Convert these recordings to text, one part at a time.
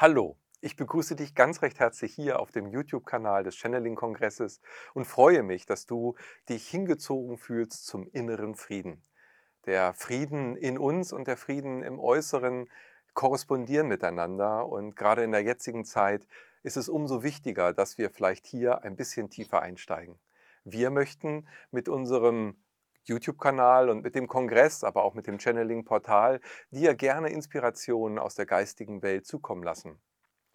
Hallo, ich begrüße dich ganz recht herzlich hier auf dem YouTube-Kanal des Channeling-Kongresses und freue mich, dass du dich hingezogen fühlst zum inneren Frieden. Der Frieden in uns und der Frieden im Äußeren korrespondieren miteinander und gerade in der jetzigen Zeit ist es umso wichtiger, dass wir vielleicht hier ein bisschen tiefer einsteigen. Wir möchten mit unserem YouTube-Kanal und mit dem Kongress, aber auch mit dem Channeling-Portal dir gerne Inspirationen aus der geistigen Welt zukommen lassen.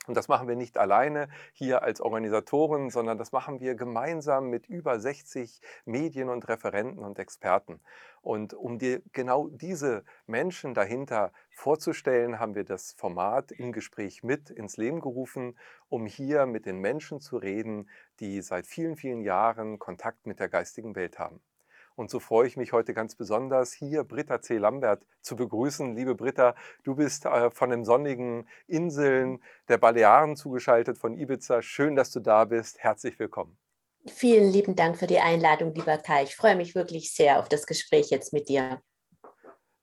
Und das machen wir nicht alleine hier als Organisatoren, sondern das machen wir gemeinsam mit über 60 Medien und Referenten und Experten. Und um dir genau diese Menschen dahinter vorzustellen, haben wir das Format im Gespräch mit ins Leben gerufen, um hier mit den Menschen zu reden, die seit vielen, vielen Jahren Kontakt mit der geistigen Welt haben. Und so freue ich mich heute ganz besonders, hier Britta C. Lambert zu begrüßen. Liebe Britta, du bist äh, von den sonnigen Inseln der Balearen zugeschaltet, von Ibiza. Schön, dass du da bist. Herzlich willkommen. Vielen lieben Dank für die Einladung, lieber Kai. Ich freue mich wirklich sehr auf das Gespräch jetzt mit dir.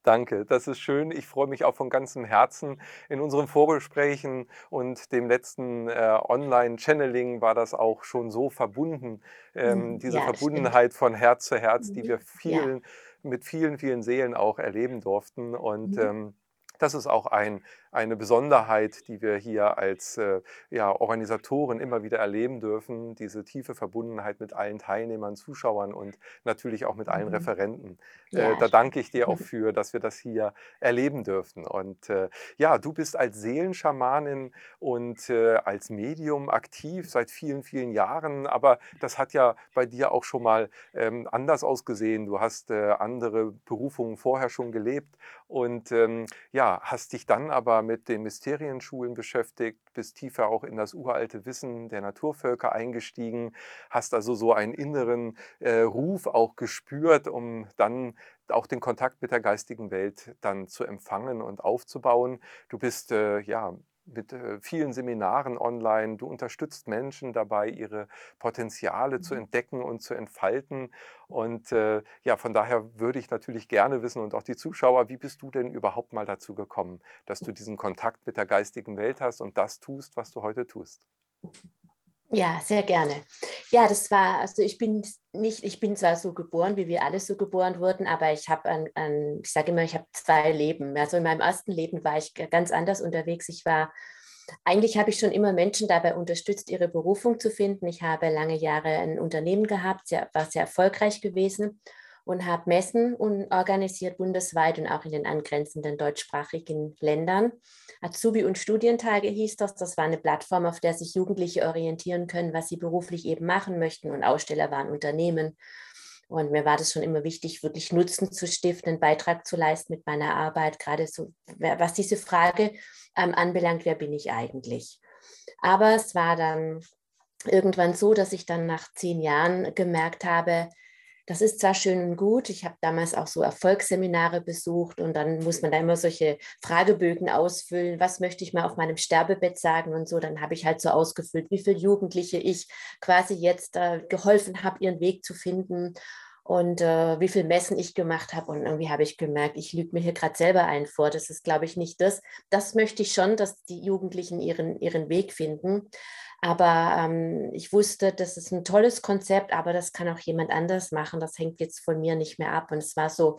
Danke, das ist schön. Ich freue mich auch von ganzem Herzen. In unseren Vorgesprächen und dem letzten äh, Online-Channeling war das auch schon so verbunden, ähm, mhm, diese ja, Verbundenheit von Herz zu Herz, die wir mhm, vielen, ja. mit vielen, vielen Seelen auch erleben durften. Und mhm. ähm, das ist auch ein, eine Besonderheit, die wir hier als äh, ja, Organisatoren immer wieder erleben dürfen, diese tiefe Verbundenheit mit allen Teilnehmern, Zuschauern und natürlich auch mit allen mhm. Referenten. Äh, ja. Äh, da danke ich dir auch für, dass wir das hier erleben dürfen. Und äh, ja, du bist als Seelenschamanin und äh, als Medium aktiv seit vielen, vielen Jahren, aber das hat ja bei dir auch schon mal ähm, anders ausgesehen. Du hast äh, andere Berufungen vorher schon gelebt und ähm, ja, hast dich dann aber mit den Mysterienschulen beschäftigt, bist tiefer auch in das uralte Wissen der Naturvölker eingestiegen, hast also so einen inneren äh, Ruf auch gespürt, um dann auch den Kontakt mit der geistigen Welt dann zu empfangen und aufzubauen. Du bist äh, ja mit äh, vielen Seminaren online. Du unterstützt Menschen dabei, ihre Potenziale zu mhm. entdecken und zu entfalten. Und äh, ja, von daher würde ich natürlich gerne wissen und auch die Zuschauer, wie bist du denn überhaupt mal dazu gekommen, dass du diesen Kontakt mit der geistigen Welt hast und das tust, was du heute tust? Ja, sehr gerne. Ja, das war, also ich bin nicht, ich bin zwar so geboren, wie wir alle so geboren wurden, aber ich habe ein, ein, ich sage immer, ich habe zwei Leben. Also in meinem ersten Leben war ich ganz anders unterwegs. Ich war, eigentlich habe ich schon immer Menschen dabei unterstützt, ihre Berufung zu finden. Ich habe lange Jahre ein Unternehmen gehabt, sehr, war sehr erfolgreich gewesen und habe Messen organisiert bundesweit und auch in den angrenzenden deutschsprachigen Ländern. Azubi- und Studientage hieß das. Das war eine Plattform, auf der sich Jugendliche orientieren können, was sie beruflich eben machen möchten. Und Aussteller waren Unternehmen. Und mir war das schon immer wichtig, wirklich Nutzen zu stiften, einen Beitrag zu leisten mit meiner Arbeit, gerade so, was diese Frage ähm, anbelangt, wer bin ich eigentlich? Aber es war dann irgendwann so, dass ich dann nach zehn Jahren gemerkt habe, das ist zwar schön und gut, ich habe damals auch so Erfolgsseminare besucht und dann muss man da immer solche Fragebögen ausfüllen, was möchte ich mal auf meinem Sterbebett sagen und so. Dann habe ich halt so ausgefüllt, wie viele Jugendliche ich quasi jetzt äh, geholfen habe, ihren Weg zu finden und äh, wie viele Messen ich gemacht habe. Und irgendwie habe ich gemerkt, ich lüge mir hier gerade selber ein vor. Das ist, glaube ich, nicht das. Das möchte ich schon, dass die Jugendlichen ihren, ihren Weg finden. Aber ähm, ich wusste, das ist ein tolles Konzept, aber das kann auch jemand anders machen. Das hängt jetzt von mir nicht mehr ab. Und es war so,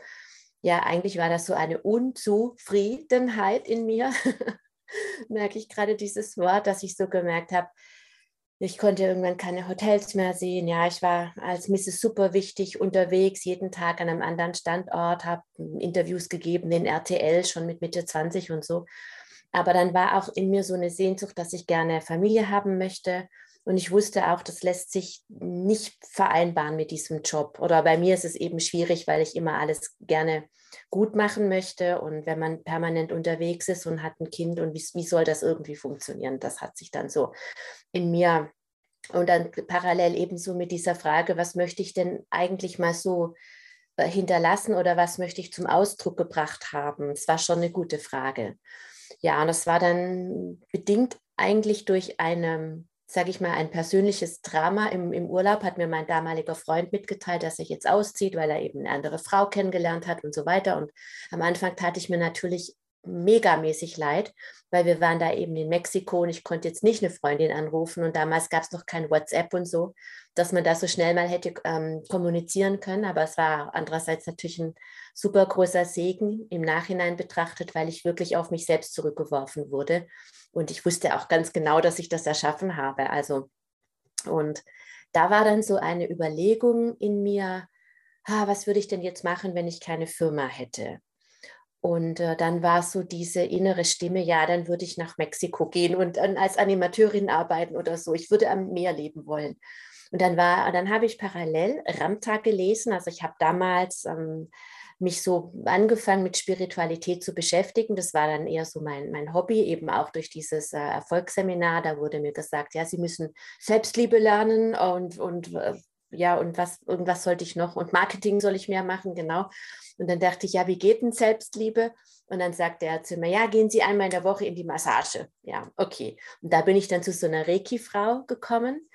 ja, eigentlich war das so eine Unzufriedenheit in mir. Merke ich gerade dieses Wort, dass ich so gemerkt habe, ich konnte irgendwann keine Hotels mehr sehen. Ja, ich war als Mrs. Super wichtig unterwegs, jeden Tag an einem anderen Standort, habe Interviews gegeben, den RTL schon mit Mitte 20 und so. Aber dann war auch in mir so eine Sehnsucht, dass ich gerne Familie haben möchte. Und ich wusste auch, das lässt sich nicht vereinbaren mit diesem Job. Oder bei mir ist es eben schwierig, weil ich immer alles gerne gut machen möchte. Und wenn man permanent unterwegs ist und hat ein Kind und wie, wie soll das irgendwie funktionieren? Das hat sich dann so in mir und dann parallel ebenso mit dieser Frage, was möchte ich denn eigentlich mal so äh, hinterlassen oder was möchte ich zum Ausdruck gebracht haben? Es war schon eine gute Frage. Ja, und das war dann bedingt eigentlich durch eine, sage ich mal, ein persönliches Drama. Im, Im Urlaub hat mir mein damaliger Freund mitgeteilt, dass er jetzt auszieht, weil er eben eine andere Frau kennengelernt hat und so weiter. Und am Anfang tat ich mir natürlich megamäßig leid, weil wir waren da eben in Mexiko und ich konnte jetzt nicht eine Freundin anrufen und damals gab es noch kein WhatsApp und so, dass man da so schnell mal hätte ähm, kommunizieren können. Aber es war andererseits natürlich ein super großer Segen im Nachhinein betrachtet, weil ich wirklich auf mich selbst zurückgeworfen wurde und ich wusste auch ganz genau, dass ich das erschaffen habe. Also und da war dann so eine Überlegung in mir, ah, was würde ich denn jetzt machen, wenn ich keine Firma hätte? Und äh, dann war so diese innere Stimme, ja, dann würde ich nach Mexiko gehen und äh, als Animateurin arbeiten oder so. Ich würde am Meer leben wollen. Und dann war, dann habe ich parallel Ramta gelesen. Also ich habe damals ähm, mich so angefangen mit Spiritualität zu beschäftigen. Das war dann eher so mein, mein Hobby, eben auch durch dieses äh, Erfolgsseminar. Da wurde mir gesagt, ja, Sie müssen Selbstliebe lernen und, und äh, ja, und was, irgendwas sollte ich noch und Marketing soll ich mehr machen, genau. Und dann dachte ich, ja, wie geht denn Selbstliebe? Und dann sagte er zu mir, ja, gehen Sie einmal in der Woche in die Massage. Ja, okay. Und da bin ich dann zu so einer Reiki-Frau gekommen.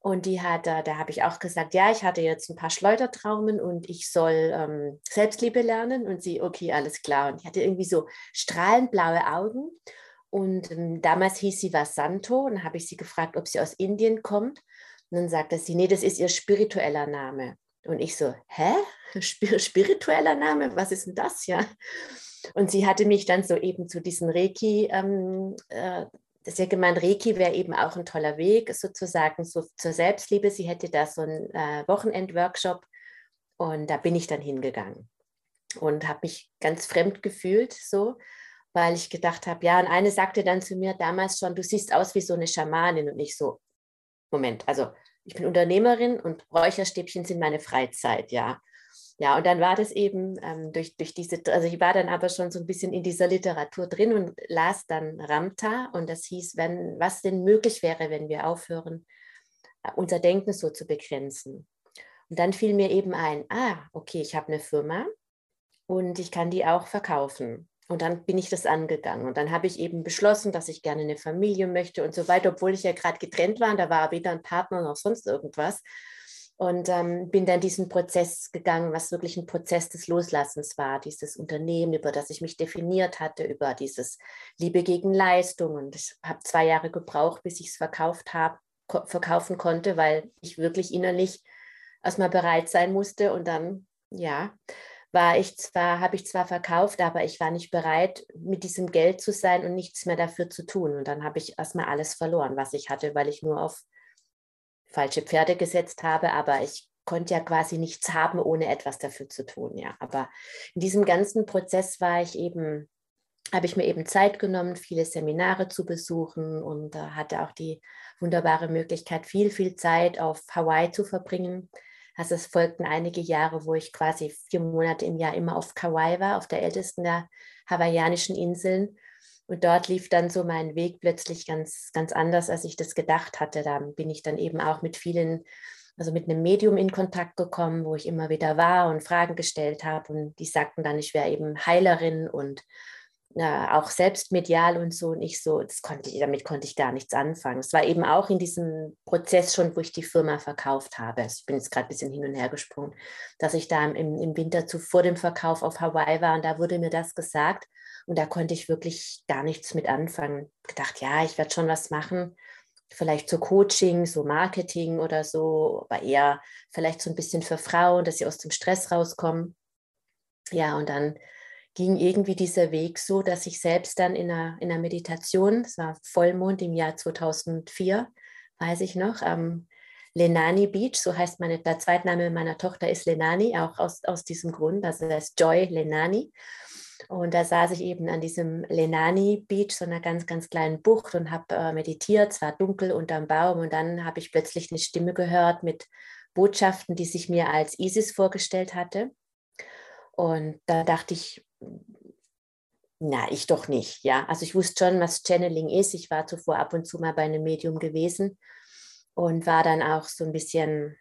Und die hat, da, da habe ich auch gesagt, ja, ich hatte jetzt ein paar Schleudertraumen und ich soll ähm, Selbstliebe lernen. Und sie, okay, alles klar. Und ich hatte irgendwie so strahlend blaue Augen. Und ähm, damals hieß sie Vasanto. Und dann habe ich sie gefragt, ob sie aus Indien kommt. Und dann sagte sie, nee, das ist ihr spiritueller Name. Und ich so, hä? Spiritueller Name? Was ist denn das ja? Und sie hatte mich dann so eben zu diesen Reiki, ähm, äh, sie hat gemeint, Reiki wäre eben auch ein toller Weg, sozusagen so zur Selbstliebe. Sie hätte da so einen äh, Wochenend-Workshop und da bin ich dann hingegangen und habe mich ganz fremd gefühlt so, weil ich gedacht habe, ja, und eine sagte dann zu mir damals schon, du siehst aus wie so eine Schamanin und ich so, Moment, also ich bin Unternehmerin und Räucherstäbchen sind meine Freizeit, ja. Ja, und dann war das eben ähm, durch, durch diese, also ich war dann aber schon so ein bisschen in dieser Literatur drin und las dann Ramta und das hieß, wenn, was denn möglich wäre, wenn wir aufhören, äh, unser Denken so zu begrenzen. Und dann fiel mir eben ein, ah, okay, ich habe eine Firma und ich kann die auch verkaufen. Und dann bin ich das angegangen. Und dann habe ich eben beschlossen, dass ich gerne eine Familie möchte und so weiter, obwohl ich ja gerade getrennt war. Und da war weder ein Partner noch sonst irgendwas. Und ähm, bin dann diesen Prozess gegangen, was wirklich ein Prozess des Loslassens war. Dieses Unternehmen, über das ich mich definiert hatte, über dieses Liebe gegen Leistung. Und ich habe zwei Jahre gebraucht, bis ich es verkauft habe, ko verkaufen konnte, weil ich wirklich innerlich erstmal bereit sein musste. Und dann, ja, war ich zwar, habe ich zwar verkauft, aber ich war nicht bereit, mit diesem Geld zu sein und nichts mehr dafür zu tun. Und dann habe ich erstmal alles verloren, was ich hatte, weil ich nur auf falsche Pferde gesetzt habe, aber ich konnte ja quasi nichts haben, ohne etwas dafür zu tun. Ja, aber in diesem ganzen Prozess war ich eben, habe ich mir eben Zeit genommen, viele Seminare zu besuchen und hatte auch die wunderbare Möglichkeit, viel, viel Zeit auf Hawaii zu verbringen also es folgten einige Jahre, wo ich quasi vier Monate im Jahr immer auf Kauai war, auf der ältesten der hawaiianischen Inseln. Und dort lief dann so mein Weg plötzlich ganz, ganz anders, als ich das gedacht hatte. Da bin ich dann eben auch mit vielen, also mit einem Medium in Kontakt gekommen, wo ich immer wieder war und Fragen gestellt habe. Und die sagten dann, ich wäre eben Heilerin und ja, auch selbst medial und so und ich so, das konnte ich, damit konnte ich gar nichts anfangen. Es war eben auch in diesem Prozess schon, wo ich die Firma verkauft habe. Also ich bin jetzt gerade ein bisschen hin und her gesprungen, dass ich da im, im Winter zu, vor dem Verkauf auf Hawaii war und da wurde mir das gesagt und da konnte ich wirklich gar nichts mit anfangen. Gedacht, ja, ich werde schon was machen, vielleicht so Coaching, so Marketing oder so, aber eher vielleicht so ein bisschen für Frauen, dass sie aus dem Stress rauskommen. Ja, und dann ging irgendwie dieser Weg so, dass ich selbst dann in einer, in einer Meditation, es war Vollmond im Jahr 2004, weiß ich noch, am Lenani Beach, so heißt meine, der Zweitname meiner Tochter ist Lenani, auch aus, aus diesem Grund, also das ist Joy Lenani. Und da saß ich eben an diesem Lenani Beach, so einer ganz, ganz kleinen Bucht und habe äh, meditiert, es war dunkel unterm Baum und dann habe ich plötzlich eine Stimme gehört mit Botschaften, die sich mir als Isis vorgestellt hatte. Und da dachte ich, na, ich doch nicht, ja. Also ich wusste schon, was Channeling ist. Ich war zuvor ab und zu mal bei einem Medium gewesen und war dann auch so ein bisschen,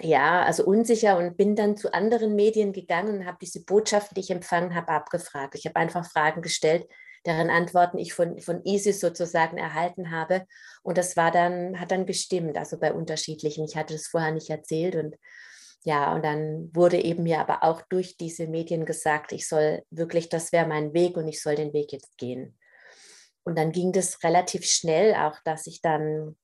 ja, also unsicher und bin dann zu anderen Medien gegangen und habe diese Botschaften, die ich empfangen habe, abgefragt. Ich habe einfach Fragen gestellt, deren Antworten ich von, von ISIS sozusagen erhalten habe. Und das war dann, hat dann gestimmt, also bei unterschiedlichen. Ich hatte das vorher nicht erzählt und ja, und dann wurde eben mir aber auch durch diese Medien gesagt, ich soll wirklich, das wäre mein Weg und ich soll den Weg jetzt gehen. Und dann ging das relativ schnell auch, dass ich dann,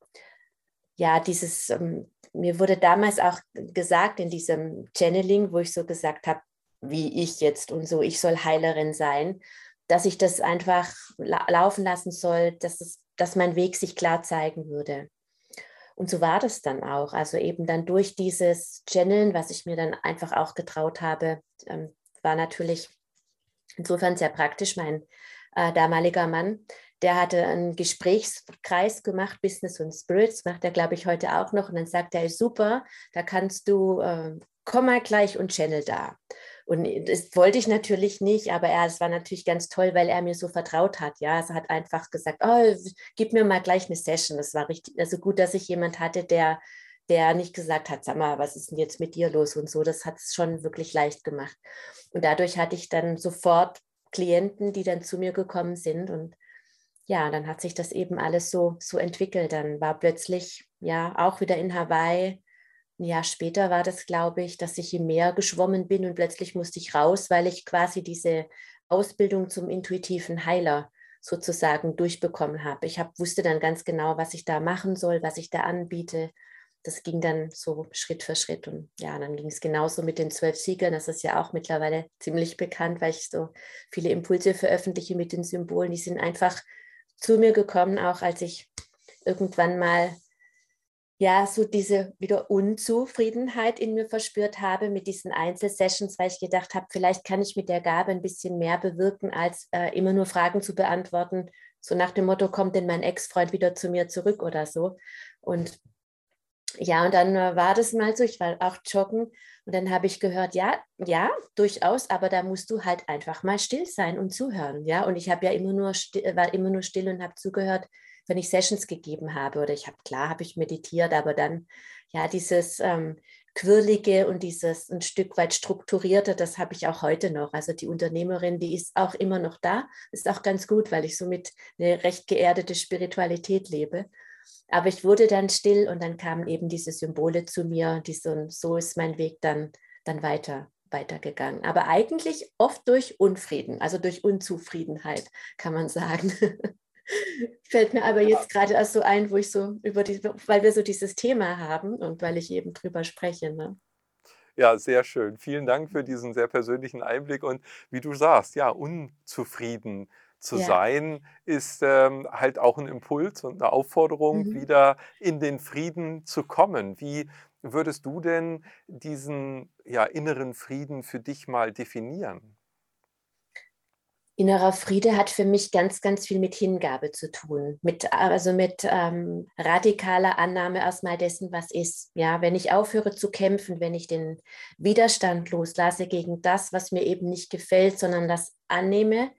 ja, dieses, ähm, mir wurde damals auch gesagt in diesem Channeling, wo ich so gesagt habe, wie ich jetzt und so, ich soll Heilerin sein, dass ich das einfach la laufen lassen soll, dass, es, dass mein Weg sich klar zeigen würde. Und so war das dann auch. Also eben dann durch dieses Channeln, was ich mir dann einfach auch getraut habe, ähm, war natürlich insofern sehr praktisch. Mein äh, damaliger Mann, der hatte einen Gesprächskreis gemacht, Business und Spirits, macht er, glaube ich, heute auch noch. Und dann sagt er, super, da kannst du, äh, komm mal gleich und channel da. Und das wollte ich natürlich nicht, aber er, es war natürlich ganz toll, weil er mir so vertraut hat. Ja, er hat einfach gesagt, oh, gib mir mal gleich eine Session. Das war richtig, also gut, dass ich jemand hatte, der, der nicht gesagt hat, sag mal, was ist denn jetzt mit dir los und so. Das hat es schon wirklich leicht gemacht. Und dadurch hatte ich dann sofort Klienten, die dann zu mir gekommen sind und ja, dann hat sich das eben alles so, so entwickelt. Dann war plötzlich ja auch wieder in Hawaii ein Jahr später war das, glaube ich, dass ich im Meer geschwommen bin und plötzlich musste ich raus, weil ich quasi diese Ausbildung zum intuitiven Heiler sozusagen durchbekommen habe. Ich hab, wusste dann ganz genau, was ich da machen soll, was ich da anbiete. Das ging dann so Schritt für Schritt. Und ja, dann ging es genauso mit den zwölf Siegern. Das ist ja auch mittlerweile ziemlich bekannt, weil ich so viele Impulse veröffentliche mit den Symbolen. Die sind einfach zu mir gekommen, auch als ich irgendwann mal ja, so diese wieder Unzufriedenheit in mir verspürt habe mit diesen Einzelsessions, weil ich gedacht habe, vielleicht kann ich mit der Gabe ein bisschen mehr bewirken, als äh, immer nur Fragen zu beantworten. So nach dem Motto, kommt denn mein Ex-Freund wieder zu mir zurück oder so. Und ja, und dann äh, war das mal so, ich war auch joggen und dann habe ich gehört, ja, ja, durchaus, aber da musst du halt einfach mal still sein und zuhören, ja. Und ich habe ja immer nur still, war immer nur still und habe zugehört, wenn ich Sessions gegeben habe oder ich habe, klar, habe ich meditiert, aber dann ja dieses ähm, Quirlige und dieses ein Stück weit strukturierte, das habe ich auch heute noch. Also die Unternehmerin, die ist auch immer noch da, ist auch ganz gut, weil ich somit eine recht geerdete Spiritualität lebe. Aber ich wurde dann still und dann kamen eben diese Symbole zu mir, die so, so ist mein Weg dann, dann weiter weitergegangen. Aber eigentlich oft durch Unfrieden, also durch Unzufriedenheit, kann man sagen. Fällt mir aber jetzt gerade erst so ein, wo ich so über die, weil wir so dieses Thema haben und weil ich eben drüber spreche. Ne? Ja, sehr schön. Vielen Dank für diesen sehr persönlichen Einblick. Und wie du sagst, ja, unzufrieden zu ja. sein, ist ähm, halt auch ein Impuls und eine Aufforderung, mhm. wieder in den Frieden zu kommen. Wie würdest du denn diesen ja, inneren Frieden für dich mal definieren? Innerer Friede hat für mich ganz, ganz viel mit Hingabe zu tun, mit, also mit ähm, radikaler Annahme erstmal dessen, was ist. Ja, wenn ich aufhöre zu kämpfen, wenn ich den Widerstand loslasse gegen das, was mir eben nicht gefällt, sondern das annehme,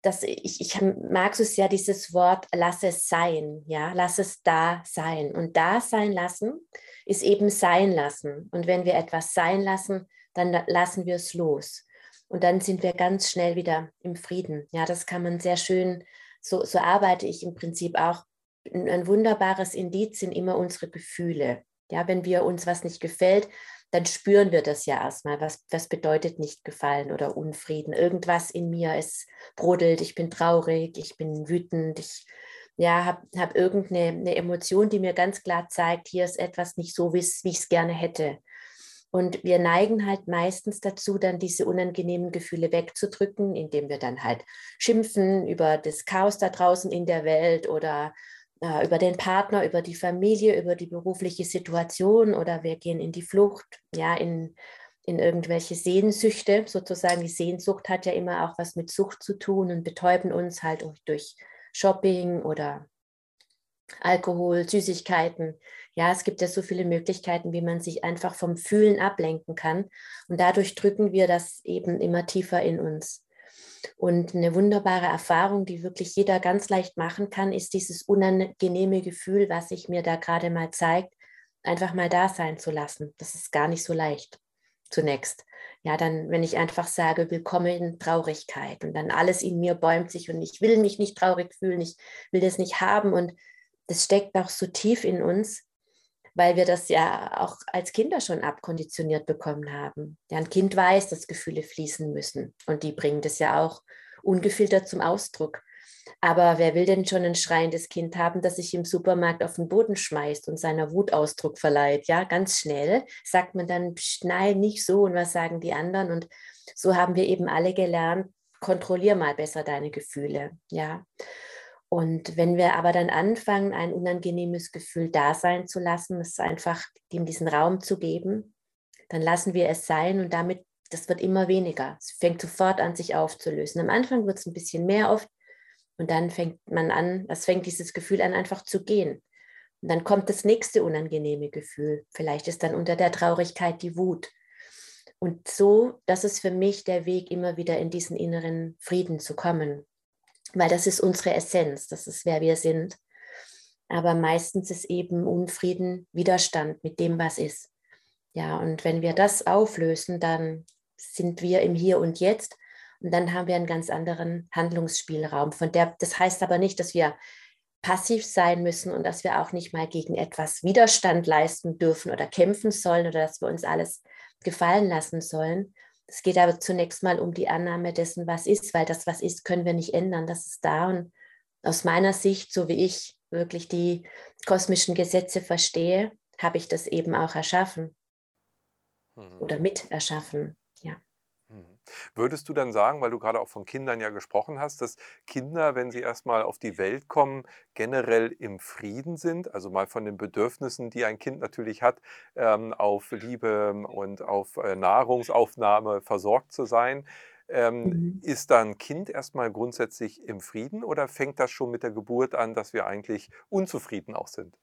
dass ich, ich mag es ja dieses Wort, lass es sein, ja, lass es da sein. Und da sein lassen ist eben sein lassen. Und wenn wir etwas sein lassen, dann lassen wir es los. Und dann sind wir ganz schnell wieder im Frieden. Ja, das kann man sehr schön, so, so arbeite ich im Prinzip auch. Ein wunderbares Indiz sind immer unsere Gefühle. Ja, wenn wir uns was nicht gefällt, dann spüren wir das ja erstmal. Was, was bedeutet nicht gefallen oder Unfrieden? Irgendwas in mir ist brodelt, ich bin traurig, ich bin wütend, ich ja, habe hab irgendeine Emotion, die mir ganz klar zeigt, hier ist etwas nicht so, wie ich es gerne hätte. Und wir neigen halt meistens dazu, dann diese unangenehmen Gefühle wegzudrücken, indem wir dann halt schimpfen über das Chaos da draußen in der Welt oder äh, über den Partner, über die Familie, über die berufliche Situation oder wir gehen in die Flucht, ja, in, in irgendwelche Sehnsüchte sozusagen. Die Sehnsucht hat ja immer auch was mit Sucht zu tun und betäuben uns halt durch Shopping oder Alkohol, Süßigkeiten. Ja, es gibt ja so viele Möglichkeiten, wie man sich einfach vom Fühlen ablenken kann. Und dadurch drücken wir das eben immer tiefer in uns. Und eine wunderbare Erfahrung, die wirklich jeder ganz leicht machen kann, ist dieses unangenehme Gefühl, was sich mir da gerade mal zeigt, einfach mal da sein zu lassen. Das ist gar nicht so leicht zunächst. Ja, dann, wenn ich einfach sage, willkommen in Traurigkeit und dann alles in mir bäumt sich und ich will mich nicht traurig fühlen, ich will das nicht haben und das steckt auch so tief in uns, weil wir das ja auch als Kinder schon abkonditioniert bekommen haben. Ja, ein Kind weiß, dass Gefühle fließen müssen und die bringen das ja auch ungefiltert zum Ausdruck. Aber wer will denn schon ein schreiendes Kind haben, das sich im Supermarkt auf den Boden schmeißt und seiner Wut Ausdruck verleiht? Ja, ganz schnell sagt man dann, nein, nicht so und was sagen die anderen? Und so haben wir eben alle gelernt, kontrollier mal besser deine Gefühle. Ja. Und wenn wir aber dann anfangen, ein unangenehmes Gefühl da sein zu lassen, es einfach ihm diesen Raum zu geben, dann lassen wir es sein und damit, das wird immer weniger. Es fängt sofort an, sich aufzulösen. Am Anfang wird es ein bisschen mehr oft und dann fängt man an, es fängt dieses Gefühl an, einfach zu gehen. Und dann kommt das nächste unangenehme Gefühl. Vielleicht ist dann unter der Traurigkeit die Wut. Und so, das ist für mich der Weg, immer wieder in diesen inneren Frieden zu kommen weil das ist unsere Essenz, das ist wer wir sind. Aber meistens ist eben Unfrieden Widerstand mit dem, was ist. Ja, und wenn wir das auflösen, dann sind wir im Hier und Jetzt und dann haben wir einen ganz anderen Handlungsspielraum. Von der, das heißt aber nicht, dass wir passiv sein müssen und dass wir auch nicht mal gegen etwas Widerstand leisten dürfen oder kämpfen sollen oder dass wir uns alles gefallen lassen sollen, es geht aber zunächst mal um die Annahme dessen, was ist, weil das, was ist, können wir nicht ändern. Das ist da. Und aus meiner Sicht, so wie ich wirklich die kosmischen Gesetze verstehe, habe ich das eben auch erschaffen mhm. oder mit erschaffen. Würdest du dann sagen, weil du gerade auch von Kindern ja gesprochen hast, dass Kinder, wenn sie erstmal auf die Welt kommen, generell im Frieden sind? Also mal von den Bedürfnissen, die ein Kind natürlich hat, ähm, auf Liebe und auf äh, Nahrungsaufnahme versorgt zu sein. Ähm, mhm. Ist dann ein Kind erstmal grundsätzlich im Frieden oder fängt das schon mit der Geburt an, dass wir eigentlich unzufrieden auch sind?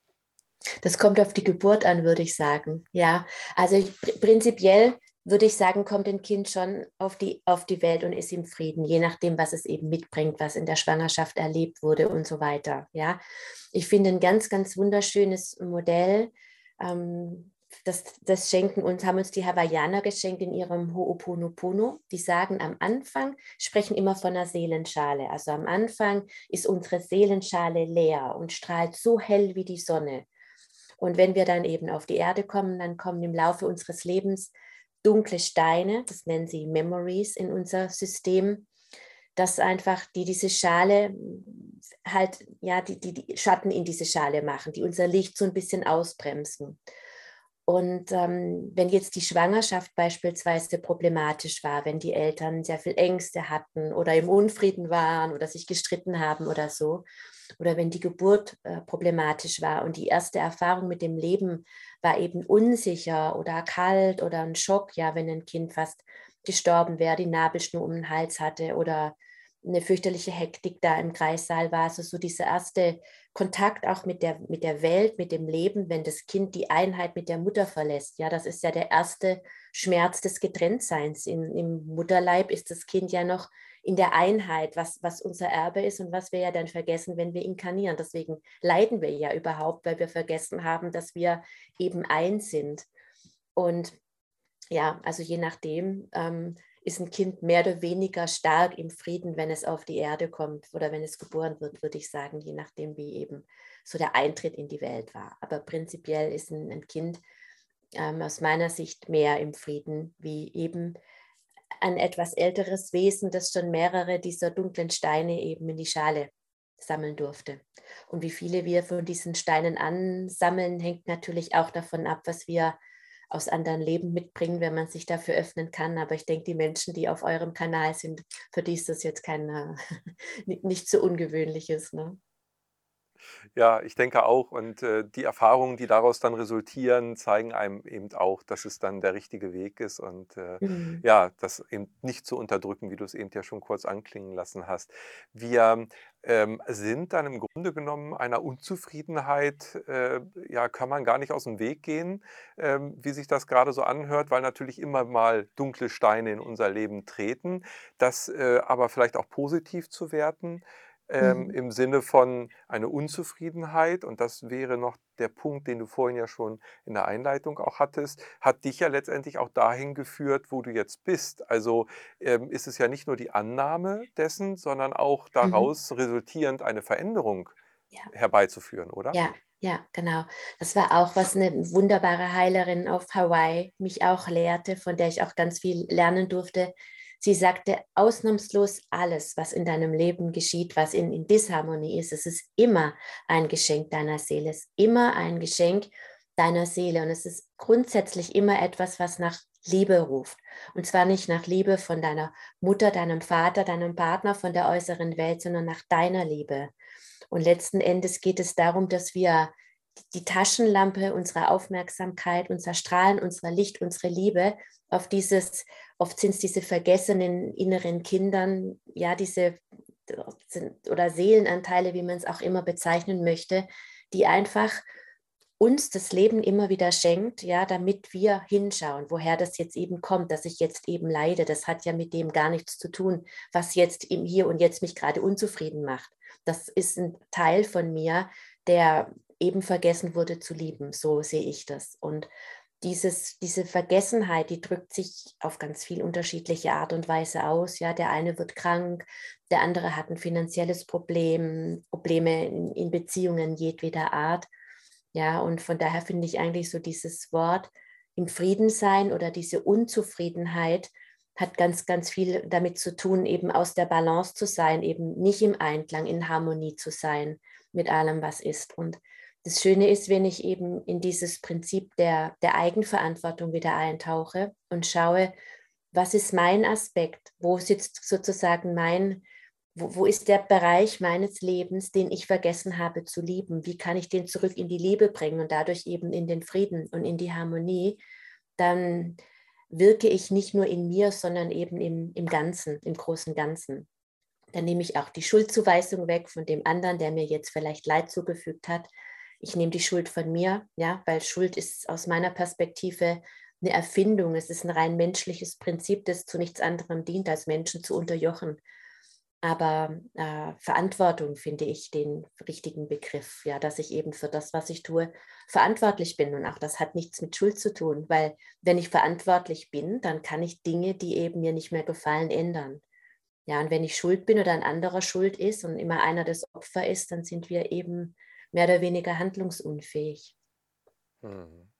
Das kommt auf die Geburt an, würde ich sagen. Ja, also ich, prinzipiell würde ich sagen, kommt ein Kind schon auf die, auf die Welt und ist im Frieden, je nachdem, was es eben mitbringt, was in der Schwangerschaft erlebt wurde und so weiter. Ja, ich finde ein ganz, ganz wunderschönes Modell. Ähm, das, das schenken uns, haben uns die Hawaiianer geschenkt in ihrem Ho'oponopono. Die sagen am Anfang, sprechen immer von einer Seelenschale. Also am Anfang ist unsere Seelenschale leer und strahlt so hell wie die Sonne. Und wenn wir dann eben auf die Erde kommen, dann kommen im Laufe unseres Lebens dunkle Steine, das nennen sie Memories in unser System, dass einfach die diese Schale halt, ja, die, die, die Schatten in diese Schale machen, die unser Licht so ein bisschen ausbremsen. Und ähm, wenn jetzt die Schwangerschaft beispielsweise problematisch war, wenn die Eltern sehr viel Ängste hatten oder im Unfrieden waren oder sich gestritten haben oder so, oder wenn die Geburt äh, problematisch war und die erste Erfahrung mit dem Leben war eben unsicher oder kalt oder ein Schock, ja, wenn ein Kind fast gestorben wäre, die Nabelschnur um den Hals hatte oder eine fürchterliche Hektik da im Kreissaal war. Also so dieser erste Kontakt auch mit der, mit der Welt, mit dem Leben, wenn das Kind die Einheit mit der Mutter verlässt. Ja, das ist ja der erste Schmerz des Getrenntseins. In, Im Mutterleib ist das Kind ja noch in der Einheit, was, was unser Erbe ist und was wir ja dann vergessen, wenn wir inkarnieren. Deswegen leiden wir ja überhaupt, weil wir vergessen haben, dass wir eben eins sind. Und ja, also je nachdem ähm, ist ein Kind mehr oder weniger stark im Frieden, wenn es auf die Erde kommt oder wenn es geboren wird, würde ich sagen, je nachdem, wie eben so der Eintritt in die Welt war. Aber prinzipiell ist ein, ein Kind ähm, aus meiner Sicht mehr im Frieden, wie eben ein etwas älteres Wesen, das schon mehrere dieser dunklen Steine eben in die Schale sammeln durfte. Und wie viele wir von diesen Steinen ansammeln, hängt natürlich auch davon ab, was wir aus anderen Leben mitbringen, wenn man sich dafür öffnen kann. Aber ich denke, die Menschen, die auf eurem Kanal sind, für die ist das jetzt kein äh, nicht so ungewöhnliches. Ne? Ja, ich denke auch. Und äh, die Erfahrungen, die daraus dann resultieren, zeigen einem eben auch, dass es dann der richtige Weg ist und äh, Mhm. ja, das eben nicht zu unterdrücken, wie du es eben ja schon kurz anklingen lassen hast. Wir ähm, sind dann im Grunde genommen einer Unzufriedenheit, äh, ja, kann man gar nicht aus dem Weg gehen, ähm, wie sich das gerade so anhört, weil natürlich immer mal dunkle Steine in unser Leben treten. Das äh, aber vielleicht auch positiv zu werten ähm, Mhm. im Sinne von eine Unzufriedenheit, und das wäre noch der Punkt, den du vorhin ja schon in der Einleitung auch hattest, hat dich ja letztendlich auch dahin geführt, wo du jetzt bist. Also ähm, ist es ja nicht nur die Annahme dessen, sondern auch Mhm. daraus resultierend eine Veränderung Ja. herbeizuführen, oder? Ja, Ja, genau. Das war auch, was eine wunderbare Heilerin auf Hawaii mich auch lehrte, von der ich auch ganz viel lernen durfte. Sie sagte, ausnahmslos alles, was in deinem Leben geschieht, was in, in Disharmonie ist, es ist immer ein Geschenk deiner Seele, es ist immer ein Geschenk deiner Seele und es ist grundsätzlich immer etwas, was nach Liebe ruft. Und zwar nicht nach Liebe von deiner Mutter, deinem Vater, deinem Partner, von der äußeren Welt, sondern nach deiner Liebe. Und letzten Endes geht es darum, dass wir die Taschenlampe unserer Aufmerksamkeit, unser Strahlen, unser Licht, unsere Liebe auf dieses, oft sind es diese vergessenen inneren Kindern, ja, diese oder Seelenanteile, wie man es auch immer bezeichnen möchte, die einfach uns das Leben immer wieder schenkt, ja, damit wir hinschauen, woher das jetzt eben kommt, dass ich jetzt eben leide. Das hat ja mit dem gar nichts zu tun, was jetzt im Hier und Jetzt mich gerade unzufrieden macht. Das ist ein Teil von mir, der eben vergessen wurde zu lieben. So sehe ich das. Und dieses, diese Vergessenheit, die drückt sich auf ganz viel unterschiedliche Art und Weise aus. Ja, der eine wird krank, der andere hat ein finanzielles Problem, Probleme in, in Beziehungen jedweder Art. Ja, und von daher finde ich eigentlich so dieses Wort im Frieden sein oder diese Unzufriedenheit hat ganz, ganz viel damit zu tun, eben aus der Balance zu sein, eben nicht im Einklang, in Harmonie zu sein mit allem, was ist. Und das Schöne ist, wenn ich eben in dieses Prinzip der, der Eigenverantwortung wieder eintauche und schaue, was ist mein Aspekt, wo sitzt sozusagen mein, wo, wo ist der Bereich meines Lebens, den ich vergessen habe zu lieben? Wie kann ich den zurück in die Liebe bringen und dadurch eben in den Frieden und in die Harmonie? Dann wirke ich nicht nur in mir, sondern eben im, im Ganzen, im großen Ganzen. Dann nehme ich auch die Schuldzuweisung weg von dem anderen, der mir jetzt vielleicht Leid zugefügt hat. Ich nehme die Schuld von mir, ja, weil Schuld ist aus meiner Perspektive eine Erfindung. Es ist ein rein menschliches Prinzip, das zu nichts anderem dient, als Menschen zu unterjochen. Aber äh, Verantwortung finde ich den richtigen Begriff, ja, dass ich eben für das, was ich tue, verantwortlich bin. Und auch das hat nichts mit Schuld zu tun, weil wenn ich verantwortlich bin, dann kann ich Dinge, die eben mir nicht mehr gefallen, ändern. Ja, und wenn ich schuld bin oder ein anderer schuld ist und immer einer das Opfer ist, dann sind wir eben mehr oder weniger handlungsunfähig. Mhm.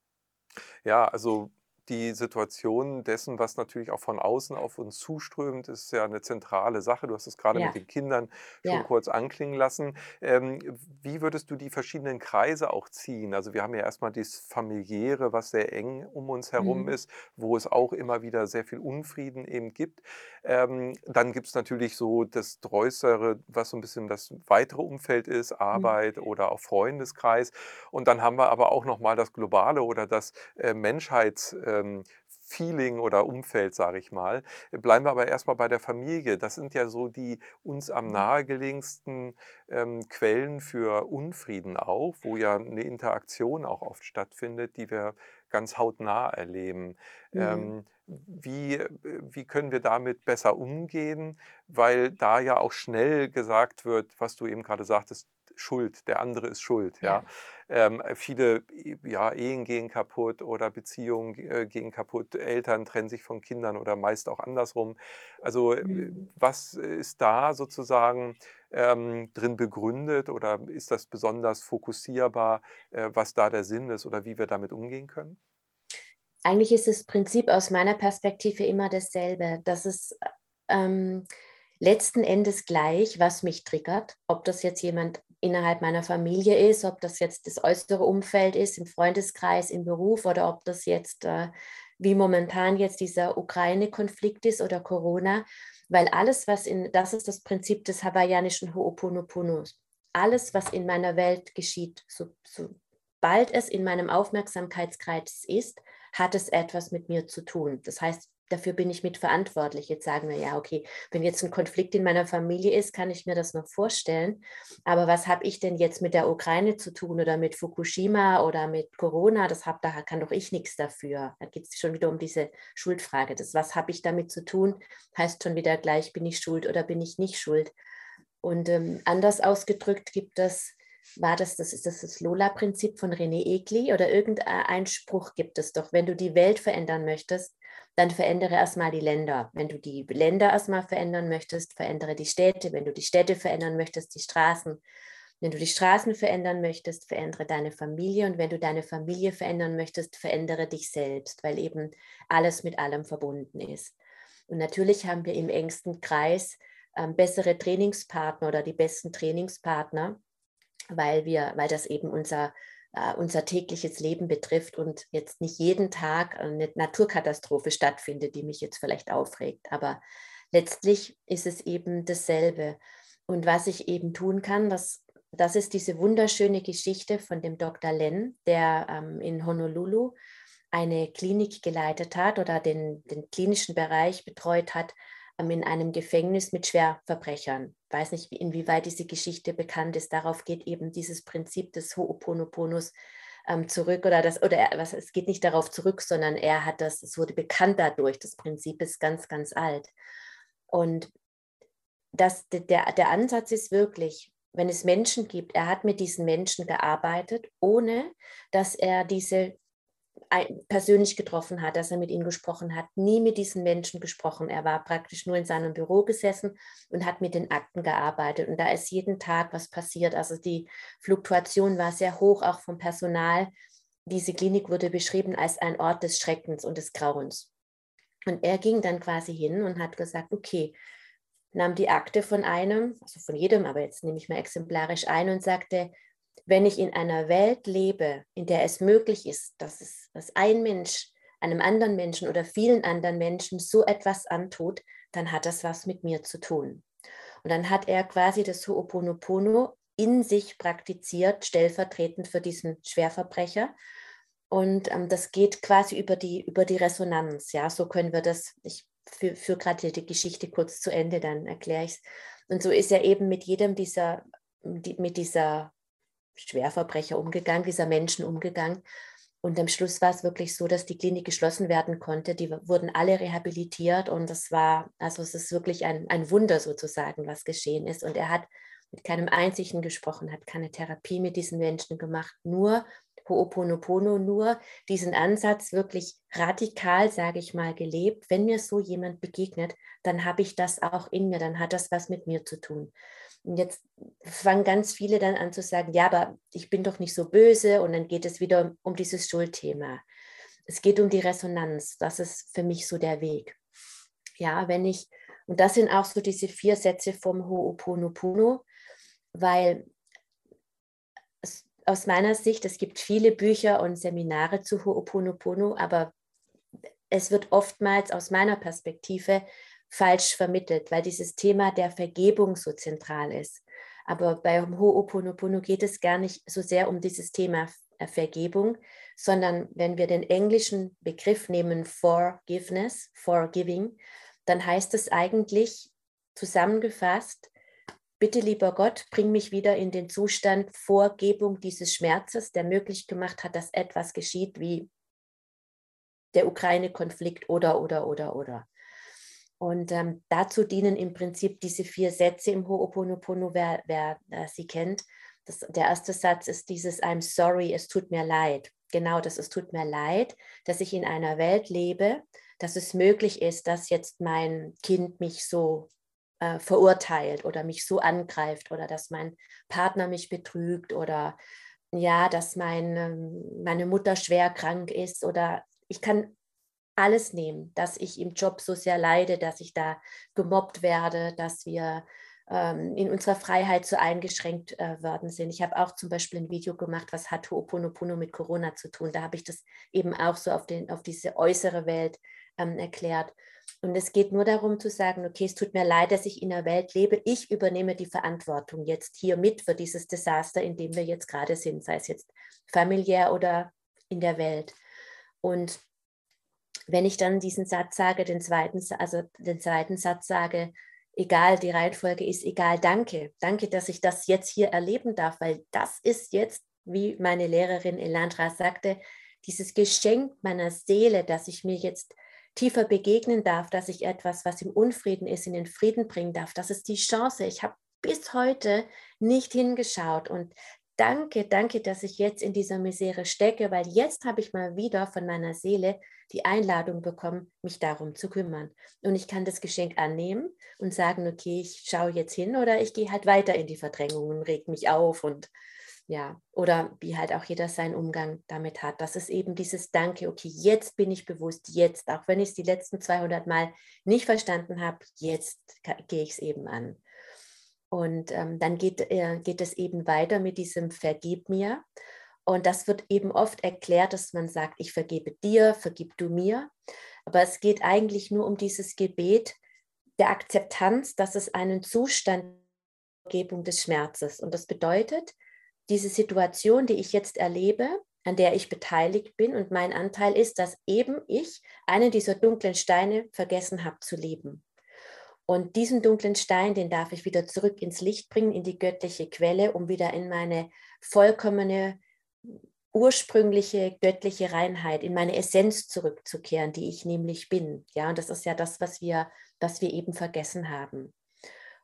Ja, also die Situation dessen, was natürlich auch von außen auf uns zuströmt, ist ja eine zentrale Sache. Du hast es gerade mit den Kindern schon ja. kurz anklingen lassen. Ähm, wie würdest du die verschiedenen Kreise auch ziehen? Also wir haben ja erstmal das Familiäre, was sehr eng um uns herum Mhm. ist, wo es auch immer wieder sehr viel Unfrieden eben gibt. Ähm, dann gibt es natürlich so das Äußere, was so ein bisschen das weitere Umfeld ist, Mhm. Arbeit oder auch Freundeskreis. Und dann haben wir aber auch noch mal das Globale oder das äh, Menschheits ähm, Feeling oder Umfeld, sage ich mal. Bleiben wir aber erstmal bei der Familie. Das sind ja so die uns am Mhm. nahegelegensten ähm, Quellen für Unfrieden auch, wo ja eine Interaktion auch oft stattfindet, die wir ganz hautnah erleben. Mhm. Ähm, wie, wie können wir damit besser umgehen? Weil da ja auch schnell gesagt wird, was du eben gerade sagtest, Schuld, der andere ist schuld, ja. Ja. Ähm, viele, ja, Ehen gehen kaputt oder Beziehungen, äh, gehen kaputt, Eltern trennen sich von Kindern oder meist auch andersrum. Also, äh, Mhm. was ist da sozusagen, ähm, drin begründet oder ist das besonders fokussierbar, äh, was da der Sinn ist oder wie wir damit umgehen können? Eigentlich ist das Prinzip aus meiner Perspektive immer dasselbe. Das ist ähm, letzten Endes gleich, was mich triggert. Ob das jetzt jemand innerhalb meiner Familie ist, ob das jetzt das äußere Umfeld ist, im Freundeskreis, im Beruf oder ob das jetzt äh, wie momentan jetzt dieser Ukraine-Konflikt ist oder Corona, weil alles, was in, das ist das Prinzip des hawaiianischen Ho'oponoponos. Alles, was in meiner Welt geschieht, so, sobald es in meinem Aufmerksamkeitskreis ist, hat es etwas mit mir zu tun. Das heißt, dafür bin ich mitverantwortlich. Jetzt sagen wir, ja, okay, wenn jetzt ein Konflikt in meiner Familie ist, kann ich mir das noch vorstellen. Aber was habe ich denn jetzt mit der Ukraine zu tun oder mit Fukushima oder mit Corona? Das hab, da kann doch ich nichts dafür. Da geht es schon wieder um diese Schuldfrage. Das, was habe ich damit zu tun, heißt schon wieder gleich, bin ich schuld oder bin ich nicht schuld. Und ähm, anders ausgedrückt gibt es war das, das ist das, das Lola-Prinzip von René Egli oder irgendein Spruch gibt es doch, wenn du die Welt verändern möchtest, dann verändere erstmal die Länder. Wenn du die Länder erstmal verändern möchtest, verändere die Städte. Wenn du die Städte verändern möchtest, die Straßen. Wenn du die Straßen verändern möchtest, verändere deine Familie. Und wenn du deine Familie verändern möchtest, verändere dich selbst, weil eben alles mit allem verbunden ist. Und natürlich haben wir im engsten Kreis ähm, bessere Trainingspartner oder die besten Trainingspartner, weil wir, weil das eben unser unser tägliches Leben betrifft und jetzt nicht jeden Tag eine Naturkatastrophe stattfindet, die mich jetzt vielleicht aufregt. Aber letztlich ist es eben dasselbe. Und was ich eben tun kann, das, das ist diese wunderschöne Geschichte von dem Dr. Len, der ähm, in Honolulu eine Klinik geleitet hat oder den, den klinischen Bereich betreut hat ähm, in einem Gefängnis mit Schwerverbrechern. Weiß nicht, inwieweit diese Geschichte bekannt ist. Darauf geht eben dieses Prinzip des Ho'oponoponos ähm, zurück oder das oder er, was, es geht nicht darauf zurück, sondern er hat das, es wurde bekannt dadurch. Das Prinzip ist ganz, ganz alt. Und das, der, der Ansatz ist wirklich, wenn es Menschen gibt, er hat mit diesen Menschen gearbeitet, ohne dass er diese persönlich getroffen hat, dass er mit ihnen gesprochen hat, nie mit diesen Menschen gesprochen. Er war praktisch nur in seinem Büro gesessen und hat mit den Akten gearbeitet. Und da ist jeden Tag was passiert. Also die Fluktuation war sehr hoch, auch vom Personal. Diese Klinik wurde beschrieben als ein Ort des Schreckens und des Grauens. Und er ging dann quasi hin und hat gesagt, okay, nahm die Akte von einem, also von jedem, aber jetzt nehme ich mal exemplarisch ein und sagte, wenn ich in einer Welt lebe, in der es möglich ist, dass, es, dass ein Mensch einem anderen Menschen oder vielen anderen Menschen so etwas antut, dann hat das was mit mir zu tun. Und dann hat er quasi das Ho'oponopono in sich praktiziert, stellvertretend für diesen Schwerverbrecher. Und ähm, das geht quasi über die, über die Resonanz. Ja, so können wir das, ich führe für gerade die Geschichte kurz zu Ende, dann erkläre ich es. Und so ist er eben mit jedem dieser, mit dieser Schwerverbrecher umgegangen, dieser Menschen umgegangen. Und am Schluss war es wirklich so, dass die Klinik geschlossen werden konnte. Die wurden alle rehabilitiert und das war, also es ist wirklich ein, ein Wunder sozusagen, was geschehen ist. Und er hat mit keinem einzigen gesprochen, hat keine Therapie mit diesen Menschen gemacht, nur Ho'oponopono, nur diesen Ansatz wirklich radikal, sage ich mal, gelebt. Wenn mir so jemand begegnet, dann habe ich das auch in mir, dann hat das was mit mir zu tun. Und jetzt fangen ganz viele dann an zu sagen, ja, aber ich bin doch nicht so böse und dann geht es wieder um dieses Schuldthema. Es geht um die Resonanz. Das ist für mich so der Weg. Ja, wenn ich, und das sind auch so diese vier Sätze vom Ho'oponopono, weil aus meiner Sicht, es gibt viele Bücher und Seminare zu Ho'oponopono, aber es wird oftmals aus meiner Perspektive falsch vermittelt, weil dieses Thema der Vergebung so zentral ist. Aber bei Ho'oponopono geht es gar nicht so sehr um dieses Thema äh, Vergebung, sondern wenn wir den englischen Begriff nehmen, Forgiveness, Forgiving, dann heißt es eigentlich zusammengefasst, bitte lieber Gott, bring mich wieder in den Zustand Vorgebung dieses Schmerzes, der möglich gemacht hat, dass etwas geschieht wie der Ukraine-Konflikt oder, oder, oder, oder. Und ähm, dazu dienen im Prinzip diese vier Sätze im Ho'oponopono, wer, wer äh, sie kennt. Das, der erste Satz ist dieses I'm sorry, es tut mir leid. Genau das, es tut mir leid, dass ich in einer Welt lebe, dass es möglich ist, dass jetzt mein Kind mich so äh, verurteilt oder mich so angreift oder dass mein Partner mich betrügt oder ja, dass mein, ähm, meine Mutter schwer krank ist oder ich kann alles nehmen, dass ich im Job so sehr leide, dass ich da gemobbt werde, dass wir ähm, in unserer Freiheit so eingeschränkt äh, worden sind. Ich habe auch zum Beispiel ein Video gemacht, was hat Ho'oponopono mit Corona zu tun. Da habe ich das eben auch so auf, den, auf diese äußere Welt ähm, erklärt. Und es geht nur darum zu sagen, okay, es tut mir leid, dass ich in der Welt lebe. Ich übernehme die Verantwortung jetzt hier mit für dieses Desaster, in dem wir jetzt gerade sind, sei es jetzt familiär oder in der Welt. Und wenn ich dann diesen Satz sage, den zweiten, also den zweiten Satz sage, egal, die Reihenfolge ist egal, danke, danke, dass ich das jetzt hier erleben darf, weil das ist jetzt, wie meine Lehrerin Elandra sagte, dieses Geschenk meiner Seele, dass ich mir jetzt tiefer begegnen darf, dass ich etwas, was im Unfrieden ist, in den Frieden bringen darf. Das ist die Chance. Ich habe bis heute nicht hingeschaut und danke, danke, dass ich jetzt in dieser Misere stecke, weil jetzt habe ich mal wieder von meiner Seele die Einladung bekommen, mich darum zu kümmern. Und ich kann das Geschenk annehmen und sagen, okay, ich schaue jetzt hin oder ich gehe halt weiter in die Verdrängung und reg mich auf und ja, oder wie halt auch jeder seinen Umgang damit hat. Das ist eben dieses Danke, okay, jetzt bin ich bewusst, jetzt, auch wenn ich es die letzten 200 Mal nicht verstanden habe, jetzt gehe ich es eben an. Und ähm, dann geht, äh, geht es eben weiter mit diesem Vergib mir. Und das wird eben oft erklärt, dass man sagt, ich vergebe dir, vergib du mir. Aber es geht eigentlich nur um dieses Gebet der Akzeptanz, dass es einen Zustand Vergebung des Schmerzes. Und das bedeutet, diese Situation, die ich jetzt erlebe, an der ich beteiligt bin und mein Anteil ist, dass eben ich einen dieser dunklen Steine vergessen habe zu leben. Und diesen dunklen Stein, den darf ich wieder zurück ins Licht bringen, in die göttliche Quelle, um wieder in meine vollkommene, ursprüngliche göttliche Reinheit, in meine Essenz zurückzukehren, die ich nämlich bin. Ja, und das ist ja das, was wir, was wir eben vergessen haben.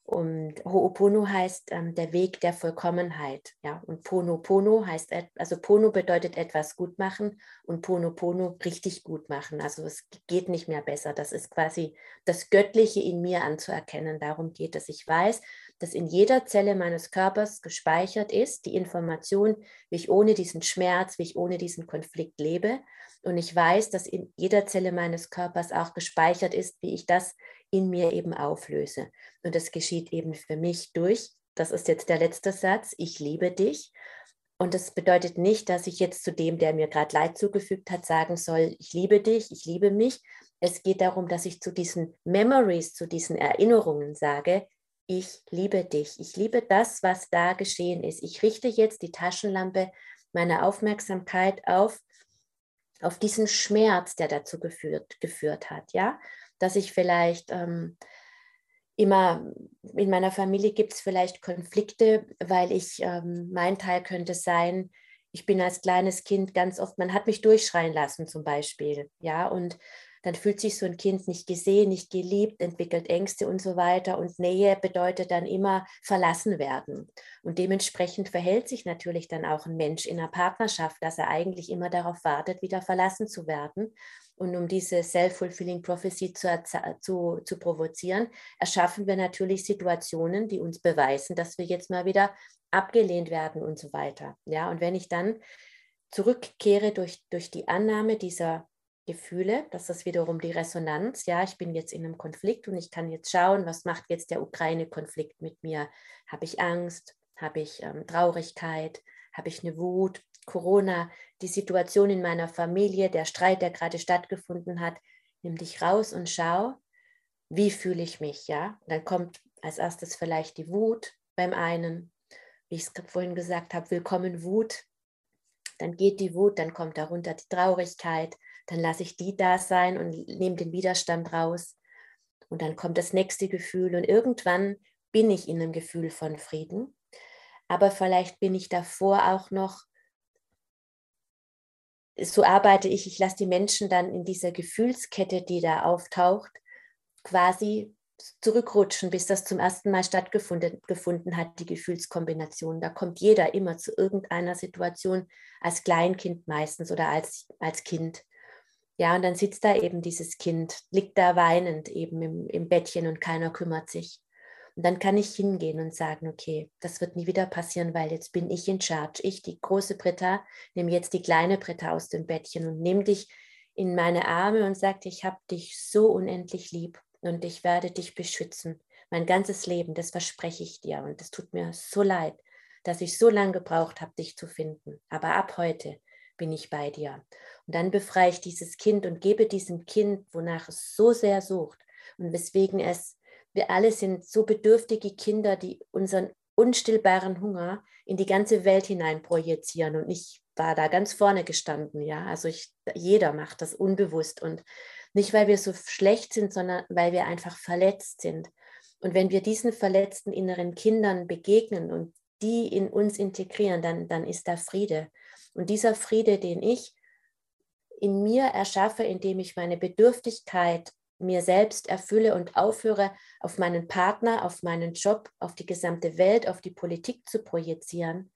Und Ho'opono heißt ähm, der Weg der Vollkommenheit. Ja? Und Pono Pono heißt, also Pono bedeutet etwas gut machen und Pono Pono richtig gut machen. Also es geht nicht mehr besser. Das ist quasi das Göttliche in mir anzuerkennen. Darum geht es. Ich weiß, dass in jeder Zelle meines Körpers gespeichert ist, die Information, wie ich ohne diesen Schmerz, wie ich ohne diesen Konflikt lebe. Und ich weiß, dass in jeder Zelle meines Körpers auch gespeichert ist, wie ich das in mir eben auflöse. Und das geschieht eben für mich durch, das ist jetzt der letzte Satz, ich liebe dich. Und das bedeutet nicht, dass ich jetzt zu dem, der mir gerade Leid zugefügt hat, sagen soll, ich liebe dich, ich liebe mich. Es geht darum, dass ich zu diesen Memories, zu diesen Erinnerungen sage, ich liebe dich, ich liebe das, was da geschehen ist. Ich richte jetzt die Taschenlampe meiner Aufmerksamkeit auf, auf diesen Schmerz, der dazu geführt, geführt hat, ja? Dass ich vielleicht ähm, immer, in meiner Familie gibt es vielleicht Konflikte, weil ich, ähm, mein Teil könnte sein, ich bin als kleines Kind ganz oft, man hat mich durchschreien lassen zum Beispiel, ja, und dann fühlt sich so ein Kind nicht gesehen, nicht geliebt, entwickelt Ängste und so weiter. Und Nähe bedeutet dann immer verlassen werden. Und dementsprechend verhält sich natürlich dann auch ein Mensch in einer Partnerschaft, dass er eigentlich immer darauf wartet, wieder verlassen zu werden. Und um diese Self-Fulfilling Prophecy zu, zu, zu provozieren, erschaffen wir natürlich Situationen, die uns beweisen, dass wir jetzt mal wieder abgelehnt werden und so weiter. Ja, und wenn ich dann zurückkehre durch, durch die Annahme dieser Gefühle, das ist wiederum die Resonanz. Ja, ich bin jetzt in einem Konflikt und ich kann jetzt schauen, was macht jetzt der Ukraine-Konflikt mit mir? Habe ich Angst? Habe ich ähm, Traurigkeit? Habe ich eine Wut? Corona, die Situation in meiner Familie, der Streit, der gerade stattgefunden hat, nimm dich raus und schau, wie fühle ich mich, ja? Und dann kommt als erstes vielleicht die Wut beim einen, wie ich es vorhin gesagt habe, willkommen Wut. Dann geht die Wut, dann kommt darunter die Traurigkeit, dann lasse ich die da sein und nehme den Widerstand raus. Und dann kommt das nächste Gefühl und irgendwann bin ich in einem Gefühl von Frieden. Aber vielleicht bin ich davor auch noch so arbeite ich, ich lasse die Menschen dann in dieser Gefühlskette, die da auftaucht, quasi zurückrutschen, bis das zum ersten Mal stattgefunden gefunden hat, die Gefühlskombination. Da kommt jeder immer zu irgendeiner Situation, als Kleinkind meistens oder als, als Kind. Ja, und dann sitzt da eben dieses Kind, liegt da weinend eben im, im Bettchen und keiner kümmert sich. Und dann kann ich hingehen und sagen, okay, das wird nie wieder passieren, weil jetzt bin ich in charge. Ich, die große Britta, nehme jetzt die kleine Britta aus dem Bettchen und nehme dich in meine Arme und sage, ich habe dich so unendlich lieb und ich werde dich beschützen. Mein ganzes Leben, das verspreche ich dir. Und es tut mir so leid, dass ich so lange gebraucht habe, dich zu finden. Aber ab heute bin ich bei dir. Und dann befreie ich dieses Kind und gebe diesem Kind, wonach es so sehr sucht und weswegen es wir alle sind so bedürftige Kinder, die unseren unstillbaren Hunger in die ganze Welt hinein projizieren. Und ich war da ganz vorne gestanden, ja. Also ich, jeder macht das unbewusst und nicht, weil wir so schlecht sind, sondern weil wir einfach verletzt sind. Und wenn wir diesen verletzten inneren Kindern begegnen und die in uns integrieren, dann, dann ist da Friede. Und dieser Friede, den ich in mir erschaffe, indem ich meine Bedürftigkeit mir selbst erfülle und aufhöre, auf meinen Partner, auf meinen Job, auf die gesamte Welt, auf die Politik zu projizieren,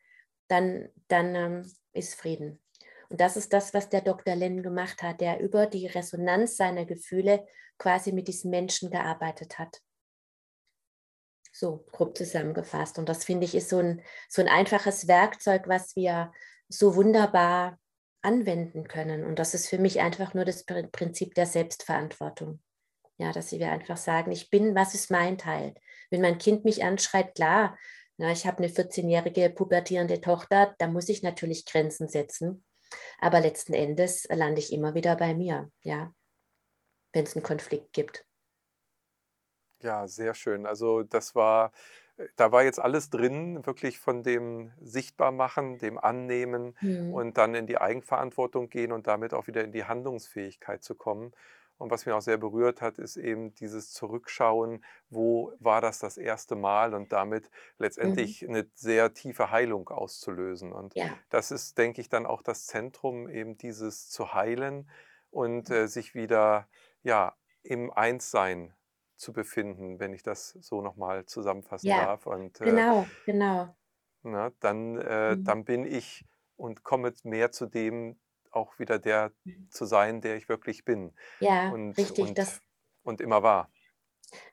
dann, dann ähm, ist Frieden. Und das ist das, was der Dr. Lennon gemacht hat, der über die Resonanz seiner Gefühle quasi mit diesen Menschen gearbeitet hat. So grob zusammengefasst. Und das finde ich ist so ein, so ein einfaches Werkzeug, was wir so wunderbar anwenden können. Und das ist für mich einfach nur das Prinzip der Selbstverantwortung. Ja, dass wir einfach sagen, ich bin, was ist mein Teil? Wenn mein Kind mich anschreit, klar, na, ich habe eine 14-jährige pubertierende Tochter, da muss ich natürlich Grenzen setzen. Aber letzten Endes lande ich immer wieder bei mir, ja, wenn es einen Konflikt gibt. Ja, sehr schön. Also das war, da war jetzt alles drin, wirklich von dem Sichtbarmachen, dem Annehmen Mhm. und dann in die Eigenverantwortung gehen und damit auch wieder in die Handlungsfähigkeit zu kommen. Und was mich auch sehr berührt hat, ist eben dieses Zurückschauen, wo war das das erste Mal und damit Mhm. letztendlich eine sehr tiefe Heilung auszulösen. Und Ja. das ist, denke ich, dann auch das Zentrum, eben dieses zu heilen und äh, sich wieder ja, im Einssein zu befinden, wenn ich das so nochmal zusammenfassen Ja, darf. Und äh, genau, genau. na, dann, äh, Mhm. dann bin ich und komme mehr zu dem, auch wieder der Mhm. zu sein, der ich wirklich bin Ja, und, richtig. Das, und, und immer war.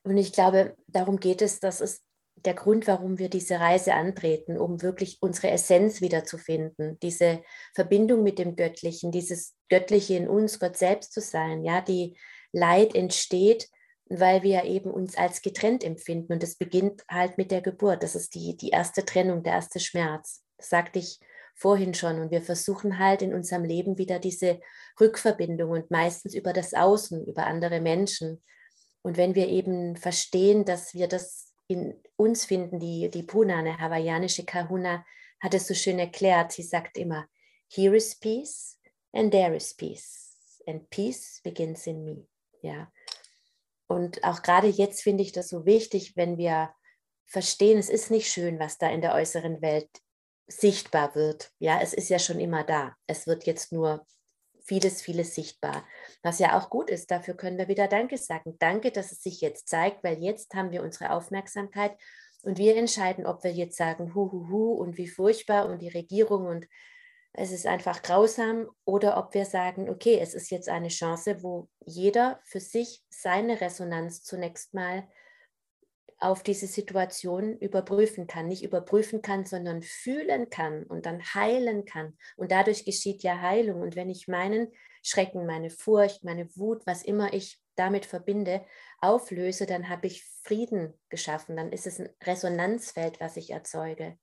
und ich glaube, darum geht es. Das ist der Grund, warum wir diese Reise antreten, um wirklich unsere Essenz wiederzufinden, diese Verbindung mit dem Göttlichen, dieses Göttliche in uns, Gott selbst zu sein, ja, die Leid entsteht, weil wir eben uns als getrennt empfinden. Und das beginnt halt mit der Geburt. Das ist die, die erste Trennung, der erste Schmerz. Das sagte ich vorhin schon. Und wir versuchen halt in unserem Leben wieder diese Rückverbindung und meistens über das Außen, über andere Menschen. Und wenn wir eben verstehen, dass wir das in uns finden, die, die Puna, eine hawaiianische Kahuna, hat es so schön erklärt. Sie sagt immer, here is peace and there is peace. And peace begins in me. Ja. Und auch gerade jetzt finde ich das so wichtig, wenn wir verstehen, es ist nicht schön, was da in der äußeren Welt sichtbar wird. Ja, es ist ja schon immer da. Es wird jetzt nur vieles, vieles sichtbar. Was ja auch gut ist, dafür können wir wieder Danke sagen. Danke, dass es sich jetzt zeigt, weil jetzt haben wir unsere Aufmerksamkeit und wir entscheiden, ob wir jetzt sagen, hu, hu, hu und wie furchtbar und die Regierung und es ist einfach grausam oder ob wir sagen, okay, es ist jetzt eine Chance, wo jeder für sich seine Resonanz zunächst mal auf diese Situation überprüfen kann. Nicht überprüfen kann, sondern fühlen kann und dann heilen kann. Und dadurch geschieht ja Heilung. Und wenn ich meinen Schrecken, meine Furcht, meine Wut, was immer ich damit verbinde, auflöse, dann habe ich Frieden geschaffen. Dann ist es ein Resonanzfeld, was ich erzeuge.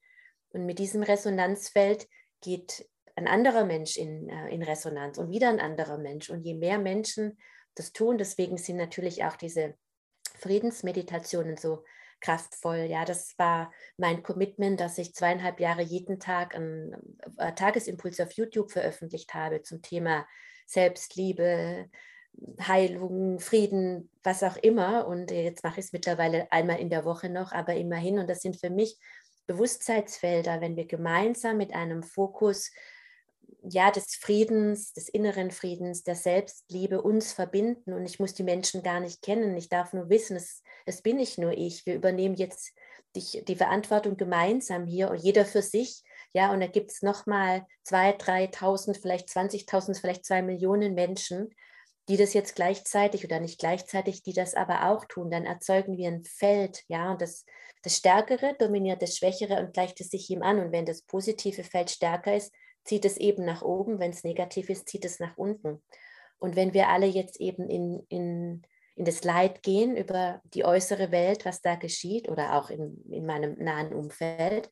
Und mit diesem Resonanzfeld geht ein anderer Mensch in, äh, in Resonanz und wieder ein anderer Mensch. Und je mehr Menschen das tun, deswegen sind natürlich auch diese Friedensmeditationen so kraftvoll. Ja, das war mein Commitment, dass ich zweieinhalb Jahre jeden Tag einen äh, Tagesimpuls auf YouTube veröffentlicht habe zum Thema Selbstliebe, Heilung, Frieden, was auch immer. Und jetzt mache ich es mittlerweile einmal in der Woche noch, aber immerhin. Und das sind für mich Bewusstseinsfelder, wenn wir gemeinsam mit einem Fokus ja, des Friedens, des inneren Friedens, der Selbstliebe uns verbinden. Und ich muss die Menschen gar nicht kennen. Ich darf nur wissen, es, es bin nicht nur ich. Wir übernehmen jetzt die, die Verantwortung gemeinsam hier und jeder für sich. Ja, und da gibt es nochmal zwei, 3.000, vielleicht 20.000, vielleicht zwei Millionen Menschen, die das jetzt gleichzeitig oder nicht gleichzeitig, die das aber auch tun. Dann erzeugen wir ein Feld. Ja, und das, das Stärkere dominiert das Schwächere und gleicht es sich ihm an. Und wenn das positive Feld stärker ist, zieht es eben nach oben, wenn es negativ ist, zieht es nach unten. Und wenn wir alle jetzt eben in, in, in das Leid gehen über die äußere Welt, was da geschieht, oder auch in, in meinem nahen Umfeld,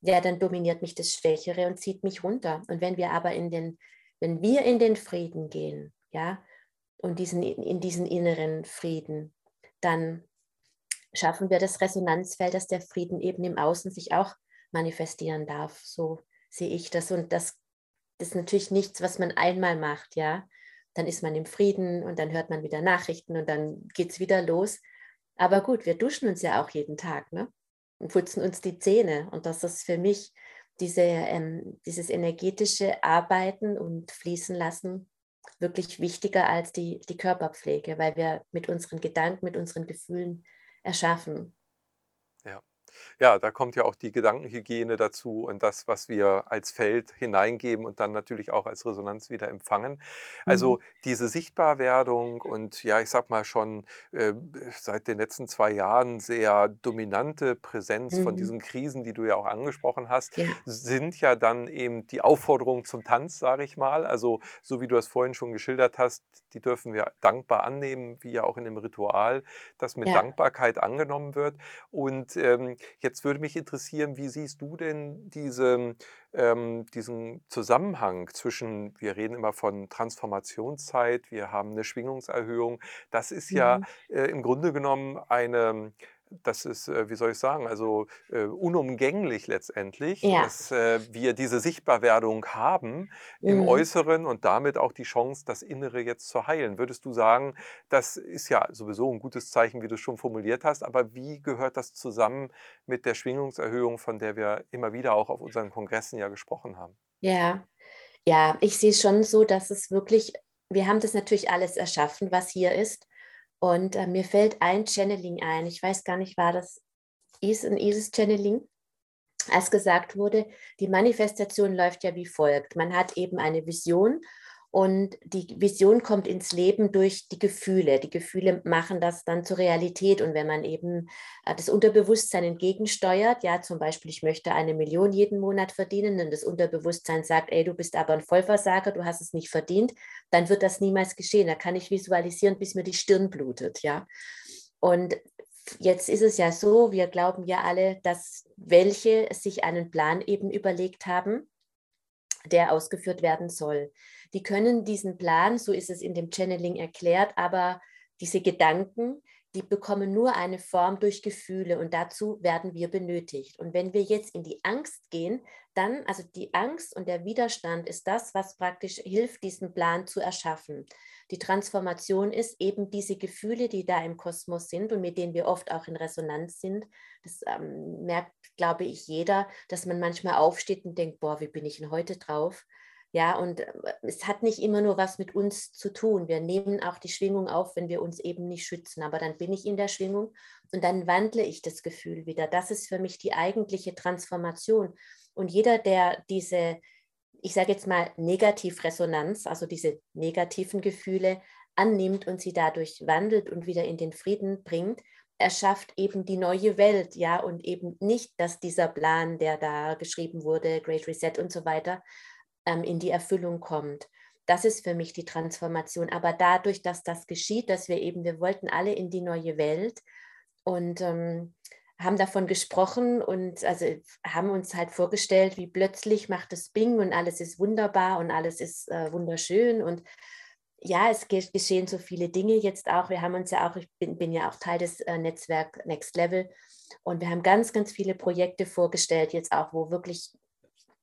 ja, dann dominiert mich das Schwächere und zieht mich runter. Und wenn wir aber in den, wenn wir in den Frieden gehen, ja, und diesen, in diesen inneren Frieden, dann schaffen wir das Resonanzfeld, dass der Frieden eben im Außen sich auch manifestieren darf. So sehe ich das. Und das, ist natürlich nichts, was man einmal macht, ja. Dann ist man im Frieden und dann hört man wieder Nachrichten und dann geht es wieder los. Aber gut, wir duschen uns ja auch jeden Tag, ne? Und putzen uns die Zähne. Und das ist für mich diese, ähm, dieses energetische Arbeiten und Fließen lassen wirklich wichtiger als die, die Körperpflege, weil wir mit unseren Gedanken, mit unseren Gefühlen erschaffen. Ja. Da kommt ja auch die Gedankenhygiene dazu und das, was wir als Feld hineingeben und dann natürlich auch als Resonanz wieder empfangen. Mhm. Also diese Sichtbarwerdung und ja, ich sag mal schon äh, seit den letzten zwei Jahren sehr dominante Präsenz von Mhm. diesen Krisen, die du ja auch angesprochen hast, Ja, sind ja dann eben die Aufforderung zum Tanz, sage ich mal. Also so wie du das vorhin schon geschildert hast, die dürfen wir dankbar annehmen, wie ja auch in dem Ritual, das mit ja. Dankbarkeit angenommen wird. Und ähm, jetzt würde mich interessieren, wie siehst du denn diese, ähm, diesen Zusammenhang zwischen, wir reden immer von Transformationszeit, wir haben eine Schwingungserhöhung. Das ist ja Mhm. äh, im Grunde genommen eine, das ist, äh, wie soll ich sagen, also äh, unumgänglich letztendlich, Ja. dass äh, wir diese Sichtbarwerdung haben im Mhm. Äußeren und damit auch die Chance, das Innere jetzt zu heilen. Würdest du sagen, das ist ja sowieso ein gutes Zeichen, wie du es schon formuliert hast, aber wie gehört das zusammen mit der Schwingungserhöhung, von der wir immer wieder auch auf unseren Kongressen ja gesprochen haben? Ja. Ja, ich sehe es schon so, dass es wirklich wir haben das natürlich alles erschaffen, was hier ist. Und, äh, mir fällt ein Channeling ein. Ich weiß gar nicht, war das Is 'n Isis-Channeling? als gesagt wurde, die Manifestation läuft ja wie folgt. Man hat eben eine Vision und die Vision kommt ins Leben durch die Gefühle. Die Gefühle machen das dann zur Realität. Und wenn man eben äh, das Unterbewusstsein entgegensteuert, ja, zum Beispiel, ich möchte eine Million jeden Monat verdienen und das Unterbewusstsein sagt, ey, du bist aber ein Vollversager, du hast es nicht verdient, dann wird das niemals geschehen. Da kann ich visualisieren, bis mir die Stirn blutet, ja. Und jetzt ist es ja so, wir glauben ja alle, dass welche sich einen Plan eben überlegt haben, der ausgeführt werden soll. Die können diesen Plan, so ist es in dem Channeling erklärt, aber diese Gedanken, die bekommen nur eine Form durch Gefühle und dazu werden wir benötigt. Und wenn wir jetzt in die Angst gehen, dann, also die Angst und der Widerstand ist das, was praktisch hilft, diesen Plan zu erschaffen. Die Transformation ist eben diese Gefühle, die da im Kosmos sind und mit denen wir oft auch in Resonanz sind. Das ähm, merkt, glaube ich, jeder, dass man manchmal aufsteht und denkt, boah, wie bin ich denn heute drauf? Ja, und äh, es hat nicht immer nur was mit uns zu tun. Wir nehmen auch die Schwingung auf, wenn wir uns eben nicht schützen. Aber dann bin ich in der Schwingung und dann wandle ich das Gefühl wieder. Das ist für mich die eigentliche Transformation. Und jeder, der diese ich sage jetzt mal, Negativresonanz, also diese negativen Gefühle annimmt und sie dadurch wandelt und wieder in den Frieden bringt, erschafft eben die neue Welt, ja, und eben nicht, dass dieser Plan, der da geschrieben wurde, Great Reset und so weiter, ähm, in die Erfüllung kommt. Das ist für mich die Transformation. Aber dadurch, dass das geschieht, dass wir eben, wir wollten alle in die neue Welt und ähm, haben davon gesprochen und also haben uns halt vorgestellt, wie plötzlich macht es Bing und alles ist wunderbar und alles ist äh, wunderschön und ja, es geschehen so viele Dinge jetzt auch. Wir haben uns ja auch, ich bin, bin ja auch Teil des äh, Netzwerk Next Level und wir haben ganz, ganz viele Projekte vorgestellt, jetzt auch, wo wirklich